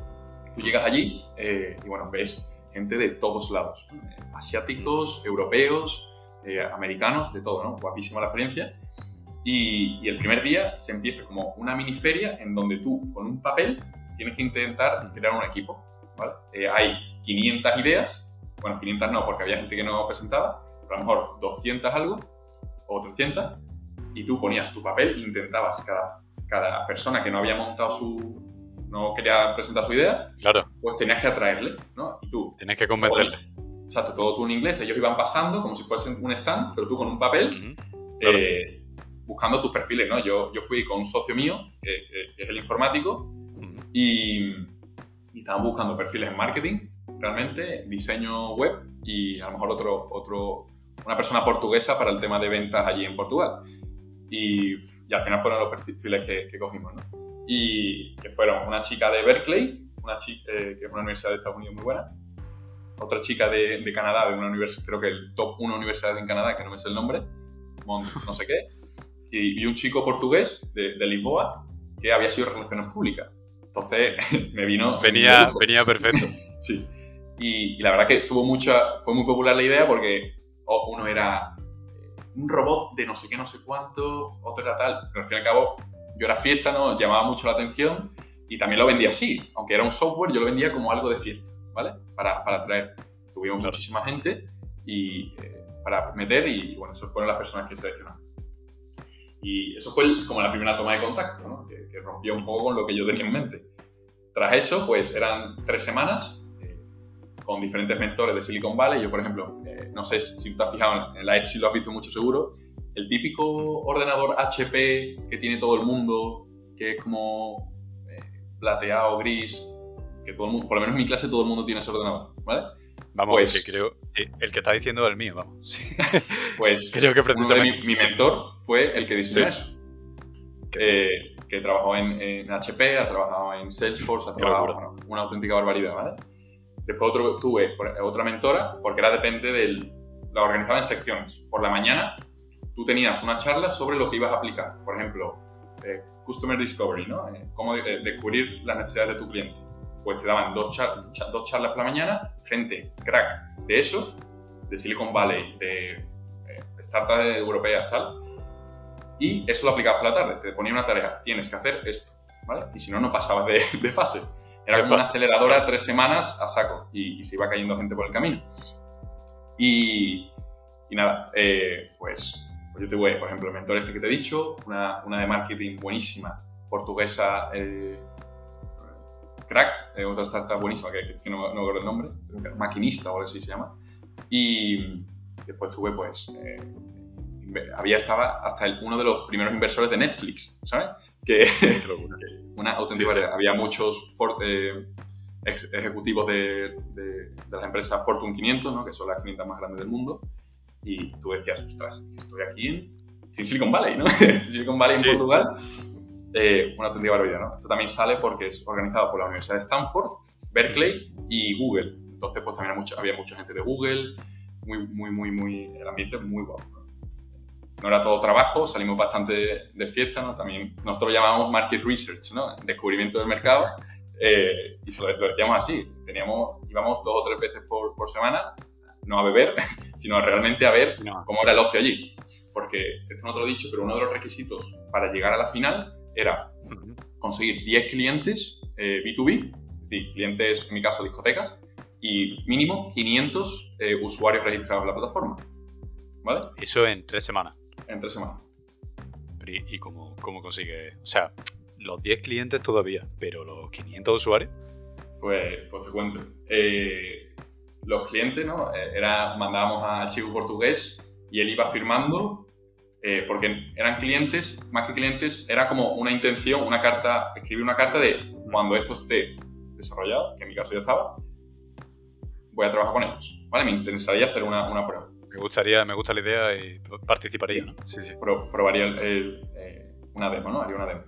Tú llegas allí eh, y bueno, ves gente de todos lados, asiáticos, europeos, eh, americanos, de todo, ¿no? Guapísima la experiencia. Y, el primer día se empieza como una mini feria en donde tú, con un papel, tienes que intentar crear un equipo. Eh, hay 500 ideas, bueno, 500 no, porque había gente que no presentaba, pero a lo mejor 200 algo, o 300, y tú ponías tu papel intentabas cada, cada persona que no había montado su, no quería presentar su idea, Claro, pues tenías que atraerle, ¿no? Y tú, tienes que convencerle. exacto, todo tú en inglés, ellos iban pasando como si fuesen un stand, pero tú con un papel, Ujú. Claro. eh, buscando tus perfiles, ¿no? Yo, yo fui con un socio mío, que, que- es el informático, Ujú. y, y estaban buscando perfiles en marketing, realmente, diseño web y a lo mejor otro, otro, una persona portuguesa para el tema de ventas allí en Portugal. Y, y al final fueron los perfiles que, que cogimos, ¿no? Y que fueron una chica de Berkeley, una chica, que es una universidad de Estados Unidos muy buena, otra chica de, de Canadá, de una universidad, creo que el top 1 universidad en Canadá, que no me sé el nombre, Mont no sé qué, y, y un chico portugués de, de Lisboa que había sido relaciones públicas. Entonces me vino. Venía, venía perfecto. Sí. Y, y la verdad que tuvo mucha. Fue muy popular la idea porque oh, uno era eh, un robot de no sé qué, no sé cuánto, otro era tal. Pero al fin y al cabo, yo era fiesta, ¿no? Llamaba mucho la atención y también lo vendía así. Aunque era un software, yo lo vendía como algo de fiesta, ¿vale? Para, para atraer. Tuvimos Claro. muchísima gente y eh, para meter y bueno, esas fueron las personas que seleccionamos. Y eso fue el- como la primera toma de contacto, ¿no? que, que rompió un poco con lo que yo tenía en mente. Tras eso, pues eran tres semanas eh, con diferentes mentores de Silicon Valley. Yo, por ejemplo, eh, no sé si te has fijado en la Etsy, lo has visto mucho seguro, el típico ordenador HP que tiene todo el mundo, que es como eh, plateado, gris, que todo el mundo, por lo menos en mi clase todo el mundo tiene ese ordenador, ¿vale? Vamos, Pues- que creo. sí, el que está diciendo es el mío, vamos. Sí. Pues Creo que uno de precisamente. mi, mi mentor fue el que diseñó Sí. eso. que- eh, que trabajó en, en HP, ha trabajado en Salesforce, ha trabajado bueno, una auténtica barbaridad, ¿vale? Después otro, tuve por- otra mentora, porque era depende del... La organizaba en secciones. Por la mañana tú tenías una charla sobre lo que ibas a aplicar. Por ejemplo, eh, Customer Discovery, ¿no? Eh, cómo de- eh, descubrir las necesidades de tu cliente. Pues te daban dos, char- cha- dos charlas por la mañana, gente crack de eso, de Silicon Valley, de eh, startups europeas, tal, y eso lo aplicabas por la tarde. Te ponía una tarea, tienes que hacer esto, ¿vale? Y si no, no pasabas de, de fase. Era como una aceleradora tres semanas a saco y, y se iba cayendo gente por el camino. Y, y nada, eh, pues, pues yo tuve, por ejemplo, el mentor este que te he dicho, una, una de marketing buenísima, portuguesa, eh, crack, eh, otra startup buenísima, que, que- que no, no me acuerdo el nombre, creo que era maquinista o algo así se llama. Y después tuve, pues, eh, había estaba hasta el- uno de los primeros inversores de Netflix, ¿sabes? Que una auténtica Sí. Había muchos for- eh, ex- ejecutivos de, de- de las empresas Fortune 500, ¿no? que son las 500 más grandes del mundo, y tú decías, ostras, estoy aquí en, en Silicon Valley, ¿no? En Silicon Valley en Sí, Portugal. Eh, una auténtica barbaridad, ¿no? Esto también sale porque es organizado por la Universidad de Stanford, Berkeley y Google. Entonces, pues también había mucha, había mucha gente de Google, muy, muy, muy, muy, el ambiente muy guapo. ¿no? No era todo trabajo, salimos bastante de fiesta, ¿no? También nosotros llamamos market research, ¿no? Descubrimiento del mercado. eh, y se lo, lo decíamos así. Teníamos, íbamos dos o tres veces por, por semana, no a beber, sino realmente a ver No, cómo era el ocio allí. Porque, esto no te lo he dicho, pero uno de los requisitos para llegar a la final era conseguir 10 clientes eh, B2B, es decir, clientes, en mi caso, discotecas, y mínimo 500 eh, usuarios registrados en la plataforma. ¿Vale? Eso en tres semanas. En tres semanas. Pero ¿Y, cómo, cómo consigue? O sea, los 10 clientes todavía, pero los 500 usuarios. Pues, pues te cuento. Eh, los clientes, ¿no? Eh, Era, mandábamos al chico portugués y él iba firmando, eh, porque eran clientes, más que clientes, era como una intención, una carta, escribir una carta de cuando esto esté desarrollado, que en mi caso ya estaba, voy a trabajar con ellos, ¿vale? Me interesaría hacer una, una prueba. Me gustaría, me gusta la idea y participaría, ¿no? Sí, sí. Pro- probaría el- el, eh, una demo, ¿no? Haría una demo.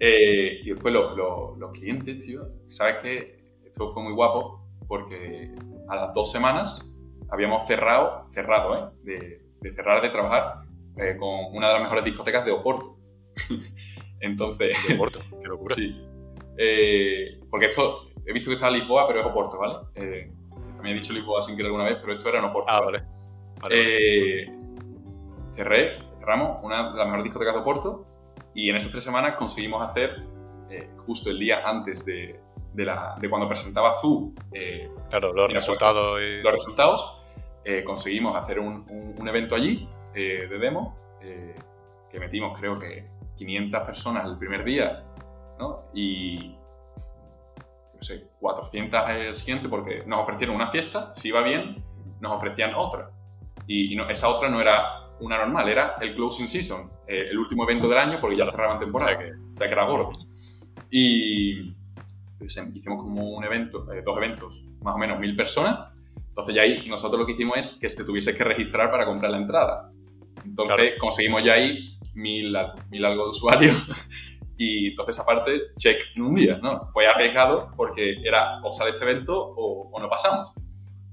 Eh, y después lo- lo- los clientes, tío, sabes que esto fue muy guapo porque a las dos semanas habíamos cerrado, cerrado, ¿eh? De, de cerrar de trabajar eh, con una de las mejores discotecas de Oporto. Entonces, De Oporto, qué locura. sí. Eh, porque esto, he visto que está en Lisboa, pero es Oporto, ¿vale? Eh, también he dicho Lisboa sin querer alguna vez, pero esto era en Oporto. Ah, ¿vale? vale. Vale. Eh, cerré, cerré cerramos una de las mejores discotecas de Oporto y en esas tres semanas conseguimos hacer, eh, justo el día antes de, de, la, de cuando presentabas tú eh, claro, los resultados, y... los resultados eh, conseguimos hacer un, un, evento allí de demo que metimos creo que 500 personas el primer día ¿no? y no sé, 400 el siguiente porque nos ofrecieron una fiesta, si iba bien, nos ofrecían otra. Y, no, esa otra no era una normal, era el closing season, eh, el último evento del año porque ya cerraban temporada, o sea que, que era gordo. Y pues, em, hicimos como un evento, eh, dos eventos, más o menos mil personas. Entonces ya ahí nosotros lo que hicimos es que te tuviese que registrar para comprar la entrada. Entonces conseguimos ya ahí mil, mil algo de usuarios y entonces, aparte, check en un día, ¿no? Fue arriesgado porque era o sale este evento o, no pasamos.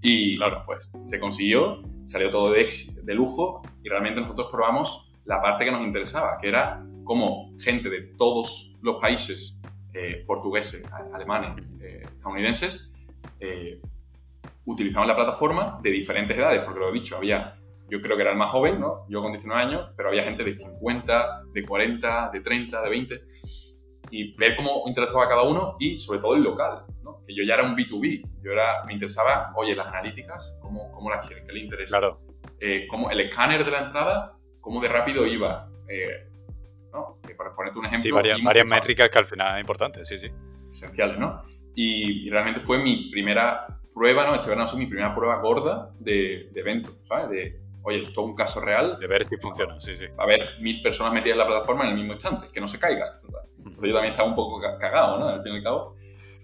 Y claro, pues se consiguió, salió todo de, de lujo y realmente nosotros probamos la parte que nos interesaba, que era cómo gente de todos los países, eh, portugueses, alemanes, eh, estadounidenses, eh, utilizaban la plataforma de diferentes edades, porque lo he dicho, había yo creo que era el más joven, ¿no? Yo con 19 años, pero había gente de 50, de 40, de 30, de 20. Y ver cómo interactuaba cada uno y sobre todo el local, ¿no? Que yo ya era un B2B. Yo era, me interesaba, oye, las analíticas, ¿cómo, cómo las quieren? ¿Qué le interesa? Claro. Eh, cómo el escáner de la entrada, cómo de rápido iba. Eh, ¿no? Que para ponerte un ejemplo. Sí, varias, varias métricas que al final es importante, sí, sí. Esenciales, ¿no? Y, y realmente fue mi primera prueba, ¿no? Este verano fue mi primera prueba gorda de, de evento, ¿sabes? De, oye, esto es un caso real. De ver si funciona, sí, sí. A ver, mil personas metidas en la plataforma en el mismo instante, que no se caigan. Entonces yo también estaba un poco cagado, ¿no? Al fin y al cabo.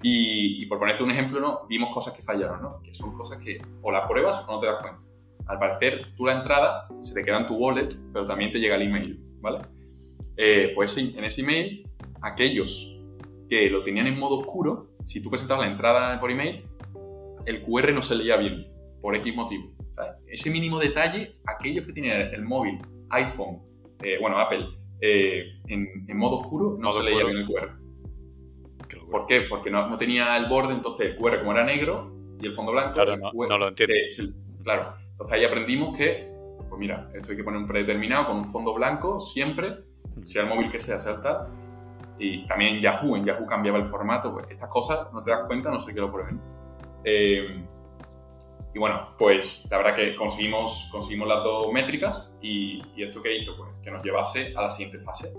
Y, por ponerte un ejemplo, ¿no? Vimos cosas que fallaron, ¿no? Que son cosas que o las pruebas o no te das cuenta. Al parecer, tú la entrada se te queda en tu wallet, pero también te llega el email, ¿vale? Eh, pues en ese email, aquellos que lo tenían en modo oscuro, si tú presentabas la entrada por email, el QR no se leía bien, por X motivo. Ese mínimo detalle, aquellos que tienen el móvil, iPhone, eh, bueno, Apple, eh, en, modo oscuro, no se leía bien el QR. ¿Por qué? Porque no, tenía el borde, entonces el QR como era negro y el fondo blanco, claro, no, lo entiendo. claro, entonces ahí aprendimos que, pues mira, esto hay que poner un predeterminado con un fondo blanco siempre, sea el móvil que sea, sea Y también en Yahoo, en Yahoo cambiaba el formato, pues estas cosas no te das cuenta, no sé qué lo prueben. Eh, y bueno, pues la verdad que conseguimos, conseguimos las dos métricas y, esto que hizo, pues que nos llevase a la siguiente fase,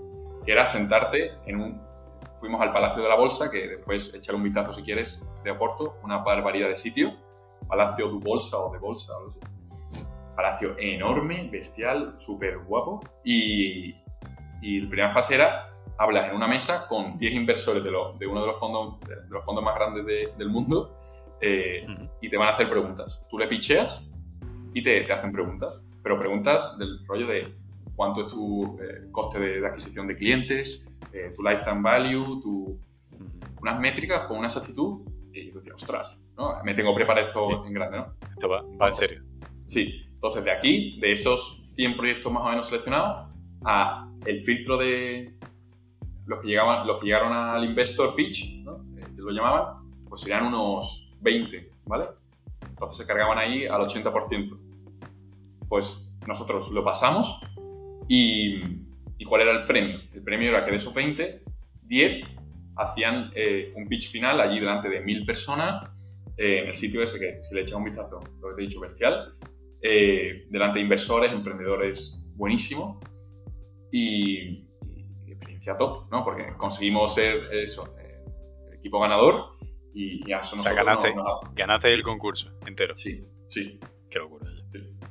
que era sentarte en un... Fuimos al Palacio de la Bolsa, que después echar un vistazo si quieres de Oporto, una barbaridad de sitio, Palacio de Bolsa o de Bolsa, no sé. Palacio enorme, bestial, súper guapo y, y la primera fase era hablas en una mesa con 10 inversores de, de uno de los fondos, de los fondos más grandes del mundo eh, y te van a hacer preguntas. Tú le picheas y te, te, hacen preguntas, pero preguntas del rollo de cuánto es tu eh, coste de, adquisición de clientes, eh, tu lifetime value, tu, unas métricas con una exactitud. Y yo decía, ostras, ¿no? me tengo preparado esto en grande, ¿no? Esto va, va en serio. Sí, entonces de aquí, de esos 100 proyectos más o menos seleccionados, a el filtro de los que, llegaban, los que llegaron al investor pitch, ¿no? que lo llamaban, pues serían unos 20, ¿vale? Entonces se cargaban ahí al 80%. Pues nosotros lo pasamos y, ¿y cuál era el premio? El premio era que de esos 20, 10 hacían eh, un pitch final allí delante de mil personas eh, en el sitio ese que si le echas un vistazo, lo que te he dicho, bestial, eh, delante de inversores, emprendedores buenísimos y, experiencia top, ¿no? Porque conseguimos ser eso, el equipo ganador y ya son o sea, ganaste, el concurso entero. Sí, sí. Qué locura.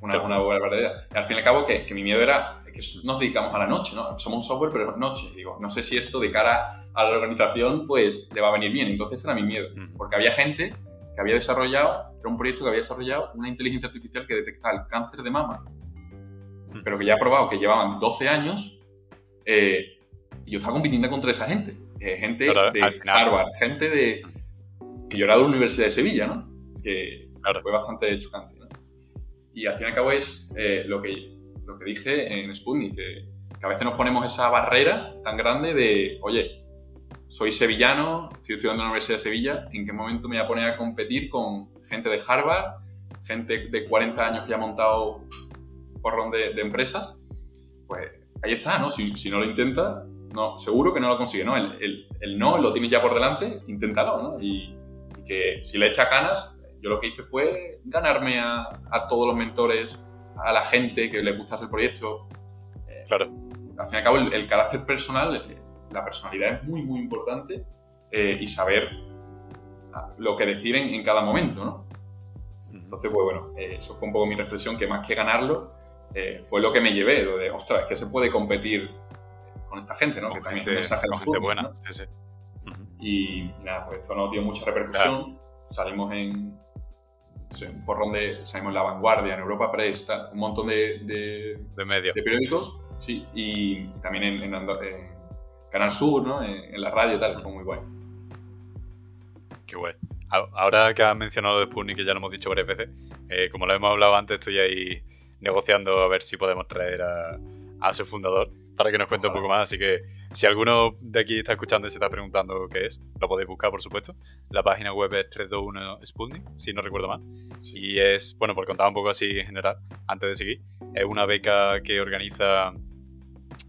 Una, una buena barbaridad. Al fin y al cabo, que, que, mi miedo era que nos dedicamos a la noche, ¿no? Somos un software, pero noche. Digo, no sé si esto de cara a la organización, pues, le va a venir bien. Entonces era mi miedo. Porque había gente que había desarrollado, era un proyecto que había desarrollado una inteligencia artificial que detecta el cáncer de mama, pero que ya ha probado que llevaban 12 años eh, y yo estaba compitiendo contra esa gente. Eh, gente de Harvard, gente de, que yo era de la Universidad de Sevilla, ¿no? Que fue bastante chocante, ¿no? Y al fin y al cabo es eh, lo, que, lo que dije en Sputnik, que, a veces nos ponemos esa barrera tan grande de, oye, soy sevillano, estoy estudiando en la Universidad de Sevilla, ¿en qué momento me voy a poner a competir con gente de Harvard, gente de 40 años que ya ha montado porrón de, empresas? pues ahí está, ¿no? Si, si no lo intenta, no, seguro que no lo consigue, ¿no? El, el, no lo tiene ya por delante, inténtalo, ¿no? Y, que si le echa ganas, yo lo que hice fue ganarme a, a todos los mentores, a la gente que le gustase el proyecto. Eh, claro. Al fin y al cabo, el, carácter personal, eh, la personalidad es muy, muy importante eh, y saber ah, lo que decir en, cada momento, ¿no? Entonces, pues bueno, eso fue un poco mi reflexión, que más que ganarlo, fue lo que me llevé, lo de, ostras, es que se puede competir con esta gente, ¿no? que también es un mensaje gente buena. Y nada, pues esto nos dio mucha repercusión. Salimos en, un porrón de, salimos en La Vanguardia, en Europa Press, un montón de, de, medios. de periódicos, sí, y también en, en, Canal Sur, ¿no? En, la radio y tal, fue muy guay. Qué guay. Ahora que has mencionado de Sputnik, que ya lo hemos dicho varias veces, eh, como lo hemos hablado antes, estoy ahí negociando a ver si podemos traer a, a su fundador para que nos cuente un poco más. Así que si alguno de aquí está escuchando y se está preguntando qué es, lo podéis buscar, por supuesto. La página web es 321 Sputnik, si no recuerdo mal. Y es, bueno, por contar un poco así en general, antes de seguir, es una beca que organiza,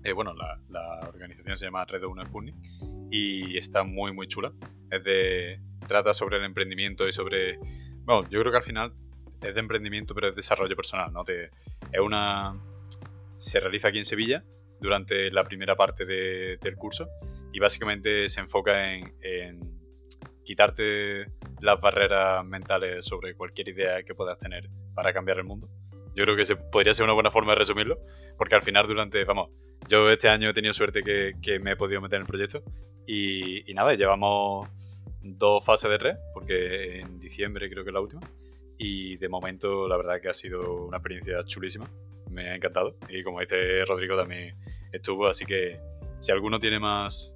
eh, bueno, la, organización se llama 321 Sputnik y está muy, muy chula. Es de, trata sobre el emprendimiento y sobre, bueno, yo creo que al final es de emprendimiento, pero es desarrollo personal, ¿no? Te, es una, se realiza aquí en Sevilla durante la primera parte del curso y básicamente se enfoca en, quitarte las barreras mentales sobre cualquier idea que puedas tener para cambiar el mundo. Yo creo que se, podría ser una buena forma de resumirlo, porque al final durante, vamos, yo este año he tenido suerte que, me he podido meter en el proyecto y, y, nada, llevamos dos fases de red, porque en diciembre creo que es la última, y de momento la verdad que ha sido una experiencia chulísima, me ha encantado y como dice Rodrigo también estuvo, así que si alguno tiene más,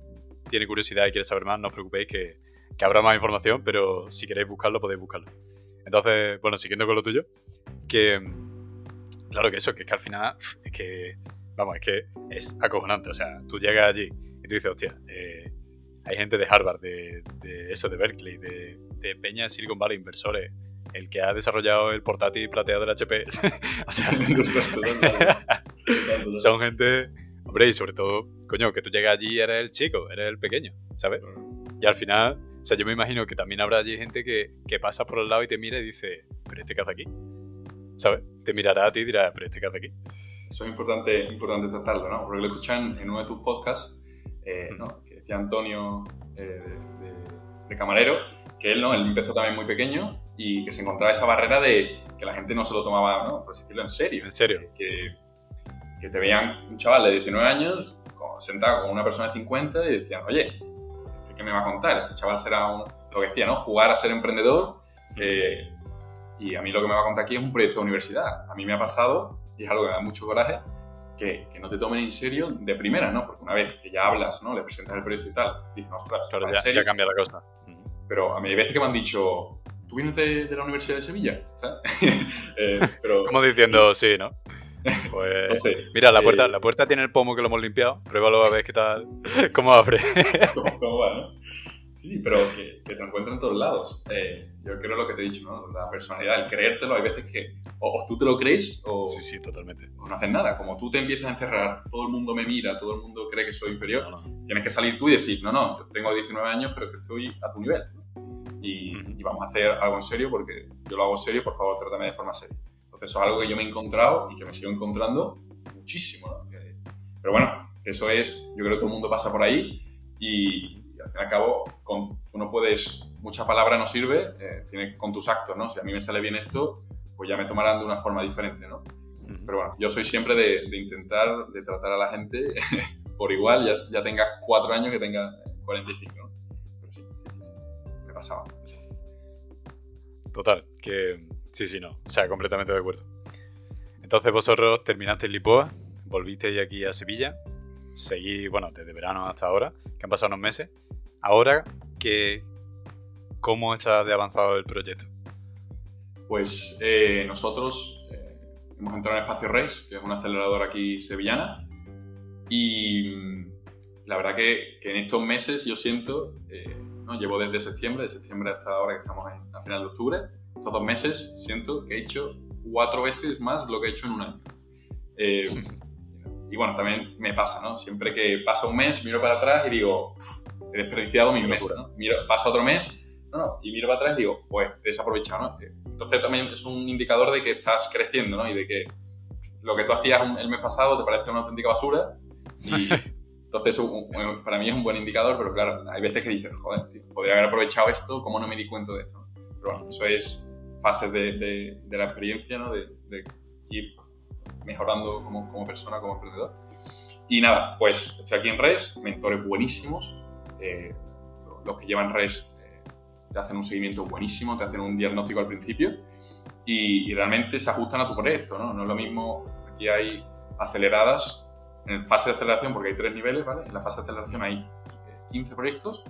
tiene curiosidad y quiere saber más, no os preocupéis que, habrá más información, pero si queréis buscarlo, podéis buscarlo. Entonces, bueno, siguiendo con lo tuyo, que claro que eso, que es que al final, es que, vamos, es que es acojonante, o sea, tú llegas allí y tú dices, hostia, eh, hay gente de Harvard, de, eso, de Berkeley, de, de Peña de Silicon Valley, inversores, el que ha desarrollado el portátil plateado del HP. o sea, son gente Hombre, y sobre todo, coño, que tú llegas allí y eres el chico, eres el pequeño, ¿sabes? Y al final, o sea, yo me imagino que también habrá allí gente que, que pasa por el lado y te mira y dice, pero este qué hace aquí, ¿sabes? Te mirará a ti y dirá, pero este qué hace aquí. Eso es importante, importante tratarlo, ¿no? Porque lo escuchan en uno de tus podcasts, eh, ¿no? Que decía Antonio eh, de, Camarero, que él, ¿no? Él empezó también muy pequeño y que se encontraba esa barrera de que la gente no se lo tomaba, ¿no? Por decirlo en serio. En serio. Que, que te veían un chaval de 19 años sentado con una persona de 50 y decían, oye, ¿este qué me va a contar? Este chaval será un, lo que decía, ¿no? Jugar a ser emprendedor. Eh, y a mí lo que me va a contar aquí es un proyecto de universidad. A mí me ha pasado, y es algo que me da mucho coraje, que, que no te tomen en serio de primera, ¿no? Porque una vez que ya hablas, ¿no? Le presentas el proyecto y tal, dicen, ostras, claro, ya, ya, cambia la cosa. Pero a mí hay veces que me han dicho, ¿tú vienes de, de la Universidad de Sevilla? ¿sabes? eh, pero, Como diciendo, sí, ¿no? Pues, mira, la puerta, eh, la puerta tiene el pomo que lo hemos limpiado. Pruébalo a ver qué tal, cómo abre. ¿Cómo, va, no? Sí, pero que, te encuentran en todos lados. Eh, yo creo lo que te he dicho, ¿no? La personalidad, el creértelo, hay veces que o, tú te lo crees o, sí, sí, totalmente. o no haces nada. Como tú te empiezas a encerrar, todo el mundo me mira, todo el mundo cree que soy inferior, tienes que salir tú y decir, no, no, yo tengo 19 años, pero que estoy a tu nivel. Y, y, vamos a hacer algo en serio porque yo lo hago en serio, por favor, trátame de forma seria. Entonces eso es algo que yo me he encontrado y que me sigo encontrando muchísimo. Pero bueno, eso es, yo creo que todo el mundo pasa por ahí y, al fin y al cabo con, tú no puedes, mucha palabra no sirve, eh, tiene con tus actos, ¿no? Si a mí me sale bien esto, pues ya me tomarán de una forma diferente, ¿no? Pero bueno, yo soy siempre de, intentar, de tratar a la gente por igual, ya, ya tenga cuatro años que tenga 45, ¿no? Pero sí, sí, sí, sí. me pasaba. Total, que Sí, sí, no. O sea, completamente de acuerdo. Entonces vosotros terminaste en Lisboa, volvisteis aquí a Sevilla, seguí, bueno, desde verano hasta ahora, que han pasado unos meses. Ahora, que, ¿cómo está de avanzado el proyecto? Pues eh, nosotros eh, hemos entrado en Espacio Reis, que es una aceleradora aquí sevillana, y mm, la verdad que, en estos meses yo siento, eh, ¿no? llevo desde septiembre, de septiembre hasta ahora que estamos a final de octubre, estos dos meses siento que he hecho cuatro veces más lo que he hecho en un año. Eh, y bueno, también me pasa, ¿no? Siempre que pasa un mes, miro para atrás y digo, he desperdiciado mis meses, ¿no? Miro, pasa otro mes, no, no, y miro para atrás y digo, fue desaprovechado, ¿no? Entonces también es un indicador de que estás creciendo, ¿no? Y de que lo que tú hacías el mes pasado te parece una auténtica basura y entonces para mí es un buen indicador, pero claro, hay veces que dices, joder, tío, podría haber aprovechado esto, ¿cómo no me di cuenta de esto? Pero bueno, eso es fases de, de, la experiencia, ¿no? De, de ir mejorando como, como, persona, como emprendedor. Y nada, pues estoy aquí en RES, mentores buenísimos. Eh, los que llevan RES eh, te hacen un seguimiento buenísimo, te hacen un diagnóstico al principio y, realmente se ajustan a tu proyecto, ¿no? No es lo mismo, aquí hay aceleradas, en fase de aceleración, porque hay tres niveles, ¿vale? En la fase de aceleración hay 15 proyectos,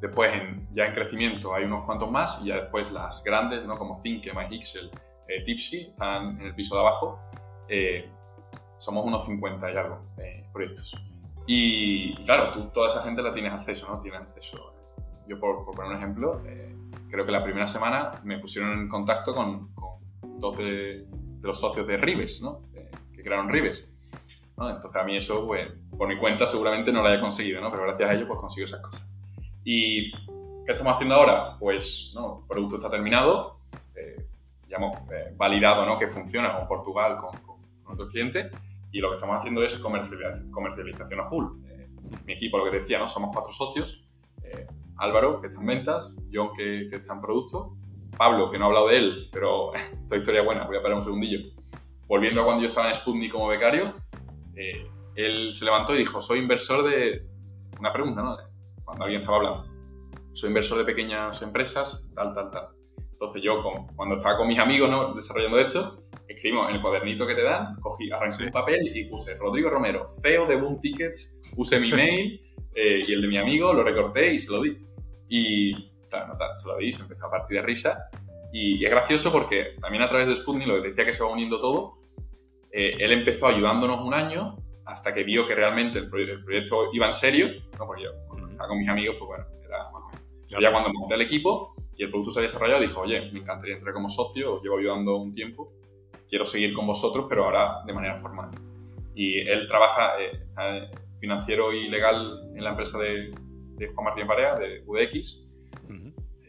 después ya en crecimiento hay unos cuantos más y ya después las grandes, ¿no? Como Think, MyHixel, eh, Tipsy, están en el piso de abajo eh, somos unos 50 y algo eh, proyectos. Y, claro, tú, toda esa gente la tienes acceso, ¿no? Tienes acceso. Yo, por, poner un ejemplo, eh, creo que la primera semana me pusieron en contacto con, dos de, los socios de Rives, ¿no? que crearon Rives. Entonces, a mí eso, pues, por mi cuenta, seguramente no lo haya conseguido, ¿no? Pero gracias a ellos, pues consigo esas cosas. ¿Y qué estamos haciendo ahora? Pues, no, el producto está terminado, ya hemos validado, ¿no? Que funciona con Portugal, con con otros clientes y lo que estamos haciendo es comercialización a full. Eh, mi equipo, lo que decía, ¿no? somos cuatro socios. Eh, Álvaro, que está en ventas, John, que, está en producto, Pablo, que no he hablado de él, pero esta historia buena, voy a parar un segundillo. Volviendo a cuando yo estaba en Sputnik como becario, eh, él se levantó y dijo, soy inversor de... Una pregunta, ¿no? Cuando alguien estaba hablando. Soy inversor de pequeñas empresas, tal, tal, tal. Entonces yo, cuando estaba con mis amigos ¿no? desarrollando esto, escribimos en el cuadernito que te dan, cogí, arranqué un papel y puse Rodrigo Romero, CEO de Boom Tickets, puse mi mail eh, y el de mi amigo, lo recorté y se lo di. Y claro, se lo di, se empezó a partir de risa. Y, es gracioso porque también a través de Sputnik, lo que decía que se va uniendo todo, eh, él empezó ayudándonos un año hasta que vio que realmente el, proyecto, iba en serio, no porque yo estaba con mis amigos, pues bueno, era más o menos. Ya cuando monté el equipo y el producto se había desarrollado, dijo, oye, me encantaría entrar como socio, os llevo ayudando un tiempo quiero seguir con vosotros, pero ahora de manera formal. Y él trabaja eh, financiero y legal en la empresa de, Juan Martín Parea, de UDX.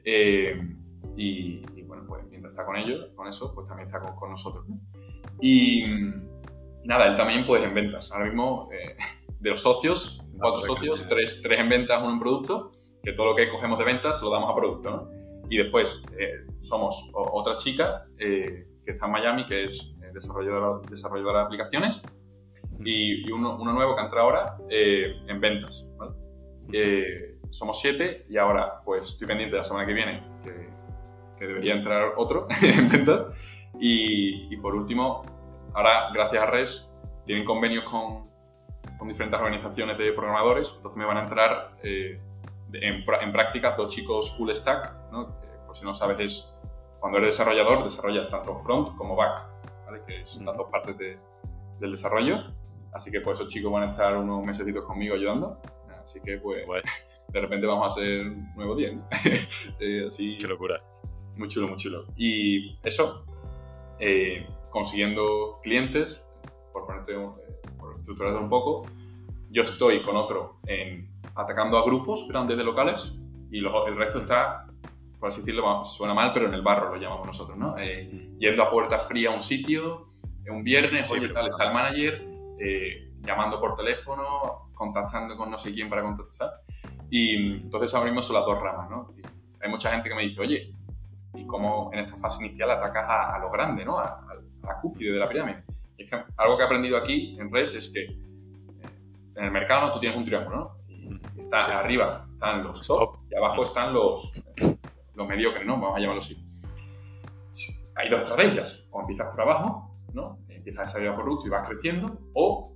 Eh, y, bueno, pues mientras está con ellos, con eso, pues también está con, nosotros. Y, nada, él también pues en ventas. Ahora mismo eh, de los socios, cuatro socios, tres, tres, en ventas, uno en producto, que todo lo que cogemos de ventas lo damos a producto. ¿no? Y después somos otra chica que está en Miami, que es eh, desarrolladora, desarrolladora de aplicaciones, y, uno, uno, nuevo que entra ahora eh, en ventas. Eh, somos siete y ahora pues estoy pendiente de la semana que viene que, que debería entrar otro en ventas. Y, y, por último, ahora gracias a RES tienen convenios con, con diferentes organizaciones de programadores, entonces me van a entrar en, en práctica dos chicos full stack, ¿no? por si no sabes es cuando eres desarrollador, desarrollas tanto front como back, ¿vale? que son las dos partes del desarrollo. Así que pues esos chicos van a estar unos mesecitos conmigo ayudando. Así que pues de repente vamos a hacer un nuevo día. así, Qué locura. Muy chulo, muy chulo. Y eso, eh, consiguiendo clientes, por ponerte, eh, por estructurarlo un poco, yo estoy con otro en atacando a grupos grandes de locales y el resto está por así decirlo, suena mal, pero en el barro lo llamamos nosotros, ¿no? Eh, yendo a puerta fría a un sitio, un viernes, oye, tal, está el manager, eh, llamando por teléfono, contactando con no sé quién para contactar. Y entonces ahora mismo son las dos ramas, ¿no? hay mucha gente que me dice, oye, ¿y cómo en esta fase inicial atacas a, lo grande, ¿no? A, la cúspide de la pirámide. Y es que algo que he aprendido aquí en Res es que eh, en el mercado tú tienes un triángulo, ¿no? Y está arriba están los top, y abajo están los lo mediocre, ¿no? Vamos a llamarlo así. Hay dos estrategias. O empiezas por abajo, ¿no? Empiezas a desarrollar producto y vas creciendo, o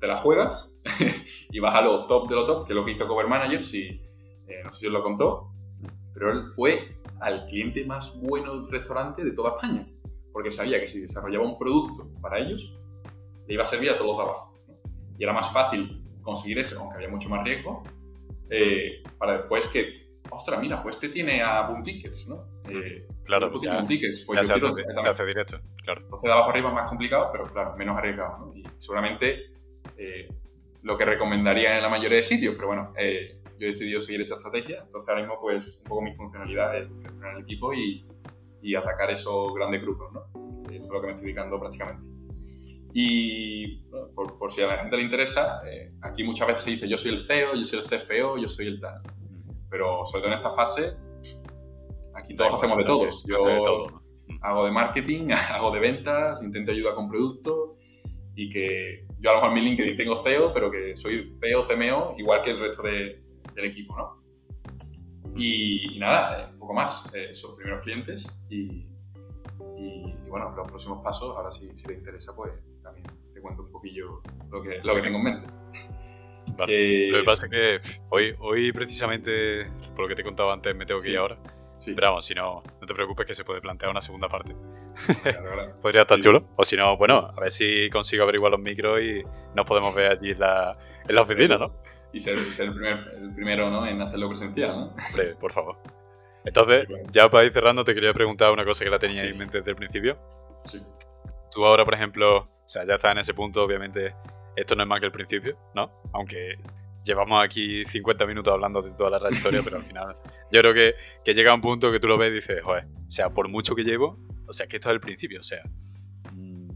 te la juegas y vas a lo top de lo top, que es lo que hizo Cover Manager, si, eh, no sé si os lo contó, pero él fue al cliente más bueno del restaurante de toda España, porque sabía que si desarrollaba un producto para ellos, le iba a servir a todos los de abajo. Y era más fácil conseguir eso, aunque había mucho más riesgo, eh, para después que ostras, mira, pues este tiene a Boom Tickets, ¿no? Eh, claro, yo ya, tickets, pues ya se, quiero hace, se hace directo, claro. Entonces, de abajo arriba es más complicado, pero claro, menos arriesgado. ¿no? Y seguramente eh, lo que recomendaría en la mayoría de sitios, pero bueno, eh, yo he decidido seguir esa estrategia. Entonces, ahora mismo, pues, un poco mi funcionalidad es gestionar el equipo y, y atacar esos grandes grupos, ¿no? Eso es lo que me estoy dedicando prácticamente. Y bueno, por, por si a la gente le interesa, eh, aquí muchas veces se dice yo soy el CEO, yo soy el CFO, yo soy el tal. Pero sobre todo en esta fase, aquí todos hacemos de todos. Yo Hace de todo, ¿no? hago de marketing, hago de ventas, intento ayudar con productos y que yo a lo mejor en mi LinkedIn tengo CEO, pero que soy CEO, CMO, igual que el resto de- del equipo, ¿no? Y, y nada, eh, poco más, eh, esos primeros clientes y, y- y bueno, los próximos pasos, ahora si, si te interesa, pues también te cuento un poquillo lo que, lo que tengo en mente. Vale. Que- Lo que pasa es que hoy, hoy precisamente, por lo que te he contado antes, me tengo que Sí. ir ahora. sí, Pero vamos, si no, no te preocupes que se puede plantear una segunda parte. claro, claro. Podría estar Sí. chulo. O si no, bueno, a ver si consigo averiguar los micros y nos podemos ver allí en la, en la oficina, ¿no? Y ser, y ser el, primer- el primero ¿no? en hacerlo presencial, ¿no? Hombre, por favor. Entonces, ya para ir cerrando, te quería preguntar una cosa que la tenía Sí. en mente desde el principio. Sí. Tú ahora, por ejemplo, o sea, ya estás en ese punto, obviamente, esto no es más que el principio, ¿no? Aunque llevamos aquí 50 minutos hablando de toda la trayectoria, pero al final yo creo que, que llega un punto que tú lo ves y dices, joder, o sea, por mucho que llevo, o sea, que esto es el principio, o sea, mm,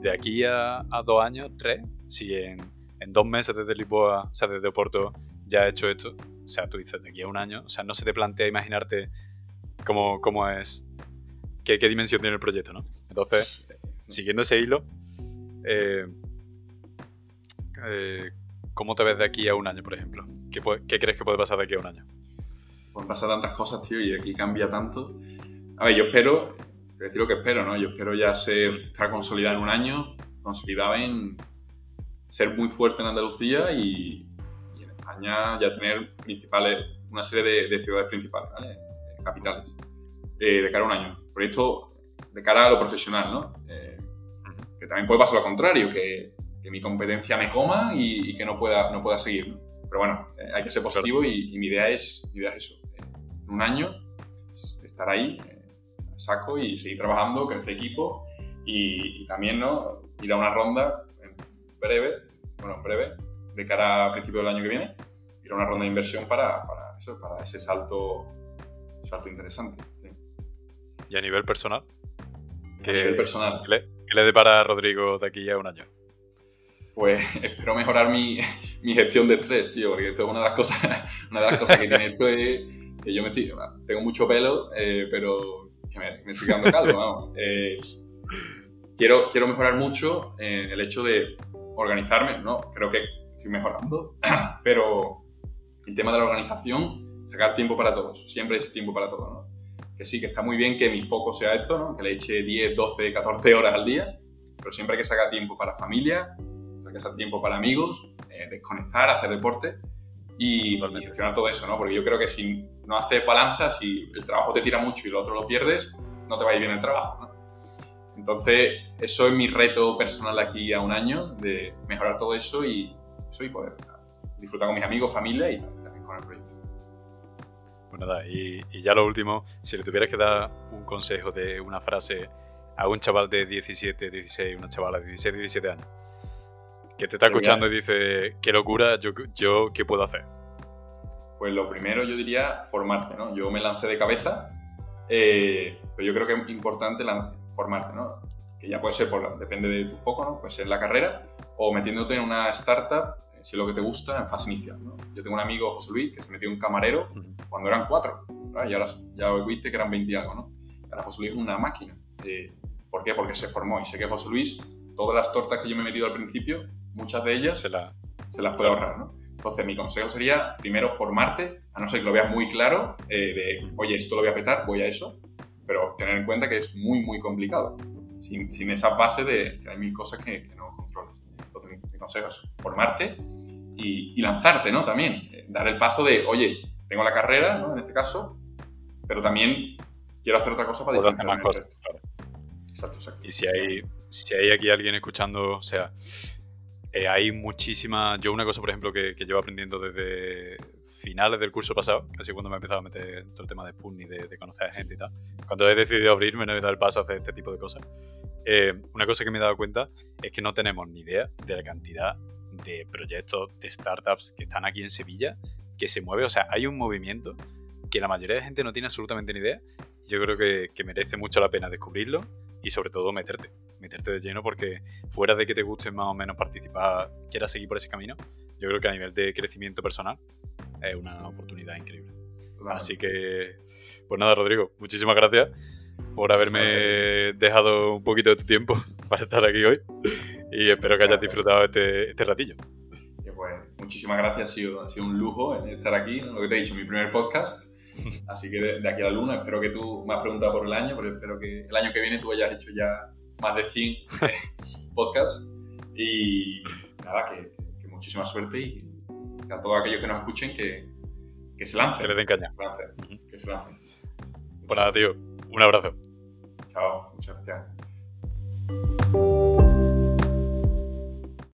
de aquí a, a dos años, tres, si en, en dos meses desde Lisboa, o sea, desde Oporto, ya he hecho esto, sea, tú dices de aquí a un año, o sea, no se te plantea imaginarte cómo, cómo es, qué, qué dimensión tiene el proyecto, ¿no? Entonces, siguiendo ese hilo, eh, eh, ¿cómo te ves de aquí a un año, por ejemplo? ¿Qué, crees que puede pasar de aquí a un año? Pues pasa tantas cosas, tío, y aquí cambia tanto. A ver, yo espero, te voy a decir lo que espero, ¿no? Yo espero ya ser, estar consolidado en un año, consolidado en ser muy fuerte en Andalucía y, España ya tener principales, una serie de, de ciudades principales, ¿vale? Eh, capitales, eh, de cara a un año. Proyecto de cara a lo profesional, ¿no? Eh, que también puede pasar lo contrario, que, que mi competencia me coma y, y que no pueda, no pueda seguir, ¿no? Pero bueno, eh, hay que ser positivo y, y mi, idea es, mi idea es eso. eh, en un año estar ahí, eh, saco y seguir trabajando, crecer equipo y, y también ¿no? ir a una ronda en breve, bueno, en breve, de cara a principio del año que viene, una ronda de inversión para, para eso, para ese salto, salto interesante. sí. Y a nivel personal, A nivel personal. ¿qué le, qué le depara a Rodrigo de aquí a un año? pues espero mejorar mi, mi gestión de estrés, tío, porque esto es una de las cosas, una de las cosas que tiene esto es que yo me estoy, tengo mucho pelo, eh, pero que me, me estoy quedando calvo, vamos. Quiero, quiero mejorar mucho en el hecho de organizarme, ¿no? Creo que estoy mejorando, pero el tema de la organización, sacar tiempo para todos, siempre es tiempo para todo, ¿no? Que sí, que está muy bien que mi foco sea esto, ¿no? Que le eche 10, 12, 14 horas al día, pero siempre hay que sacar tiempo para familia, hay que sacar tiempo para amigos, eh, desconectar, hacer deporte y, y gestionar todo eso, ¿no? Porque yo creo que si no haces balanza, si el trabajo te tira mucho y lo otro lo pierdes, no te va a ir bien el trabajo, ¿no? Entonces, eso es mi reto personal aquí a un año, de mejorar todo eso y, eso y poder disfrutar con mis amigos, familia y también con el proyecto. Pues nada, y, y ya lo último, si le tuvieras que dar un consejo de una frase a un chaval de 17, 16, una chavala de 16, 17 años, que te está escuchando y dice, qué locura, yo, yo qué puedo hacer. Pues lo primero yo diría formarte, ¿no? Yo me lancé de cabeza, eh, pero yo creo que es importante formarte, ¿no? Que ya puede ser, por, la- depende de tu foco, ¿no? Puede ser la carrera o metiéndote en una startup, si es lo que te gusta, en fase inicial, ¿no? Yo tengo un amigo, José Luis, que se metió en camarero cuando eran cuatro, ¿verdad? y ahora ya viste que eran 20 y algo, ¿no? Ahora José Luis es una máquina. Eh, ¿Por qué? Porque se formó y sé que José Luis, todas las tortas que yo me he metido al principio, muchas de ellas Se la, se las puede ahorrar, ¿no? Entonces, mi consejo sería, primero, formarte, a no ser que lo veas muy claro, eh, de, oye, esto lo voy a petar, voy a eso, pero tener en cuenta que es muy, muy complicado, sin, sin esa base de que hay mil cosas que, que no controlas. Consejo es formarte y, y lanzarte, ¿no? También, eh, dar el paso de, oye, tengo la carrera, ¿no? En este caso, pero también quiero hacer otra cosa para diferenciarme del resto. claro. Exacto, exacto. Y si hay, si hay aquí alguien escuchando, o sea, eh, hay muchísima. Yo, una cosa, por ejemplo, que, que llevo aprendiendo desde finales del curso pasado, casi cuando me he empezado a meter todo el tema de Sputnik, de, de conocer a gente y tal, cuando he decidido abrirme, no he dado el paso a hacer este tipo de cosas, eh, una cosa que me he dado cuenta es que no tenemos ni idea de la cantidad de proyectos, de startups que están aquí en Sevilla, que se mueve, o sea, hay un movimiento que la mayoría de gente no tiene absolutamente ni idea. Yo creo que, que merece mucho la pena descubrirlo y sobre todo meterte, meterte de lleno porque fuera de que te guste más o menos participar, quieras seguir por ese camino, yo creo que a nivel de crecimiento personal es una oportunidad increíble. Así que, pues nada, Rodrigo, muchísimas gracias por haberme dejado un poquito de tu tiempo para estar aquí hoy y espero que hayas disfrutado este, este ratillo. Pues muchísimas gracias, ha sido, ha sido un lujo estar aquí, lo que te he dicho, mi primer podcast. Así que de, aquí a la luna, espero que tú me has preguntado por el año, pero espero que el año que viene tú hayas hecho ya más de 100 podcasts. Y nada, que, muchísima suerte y a todos aquellos que nos escuchen que, que se lancen. Que le den caña. Que se lancen. Que se lancen. Pues tío. Un abrazo. Chao. Muchas gracias.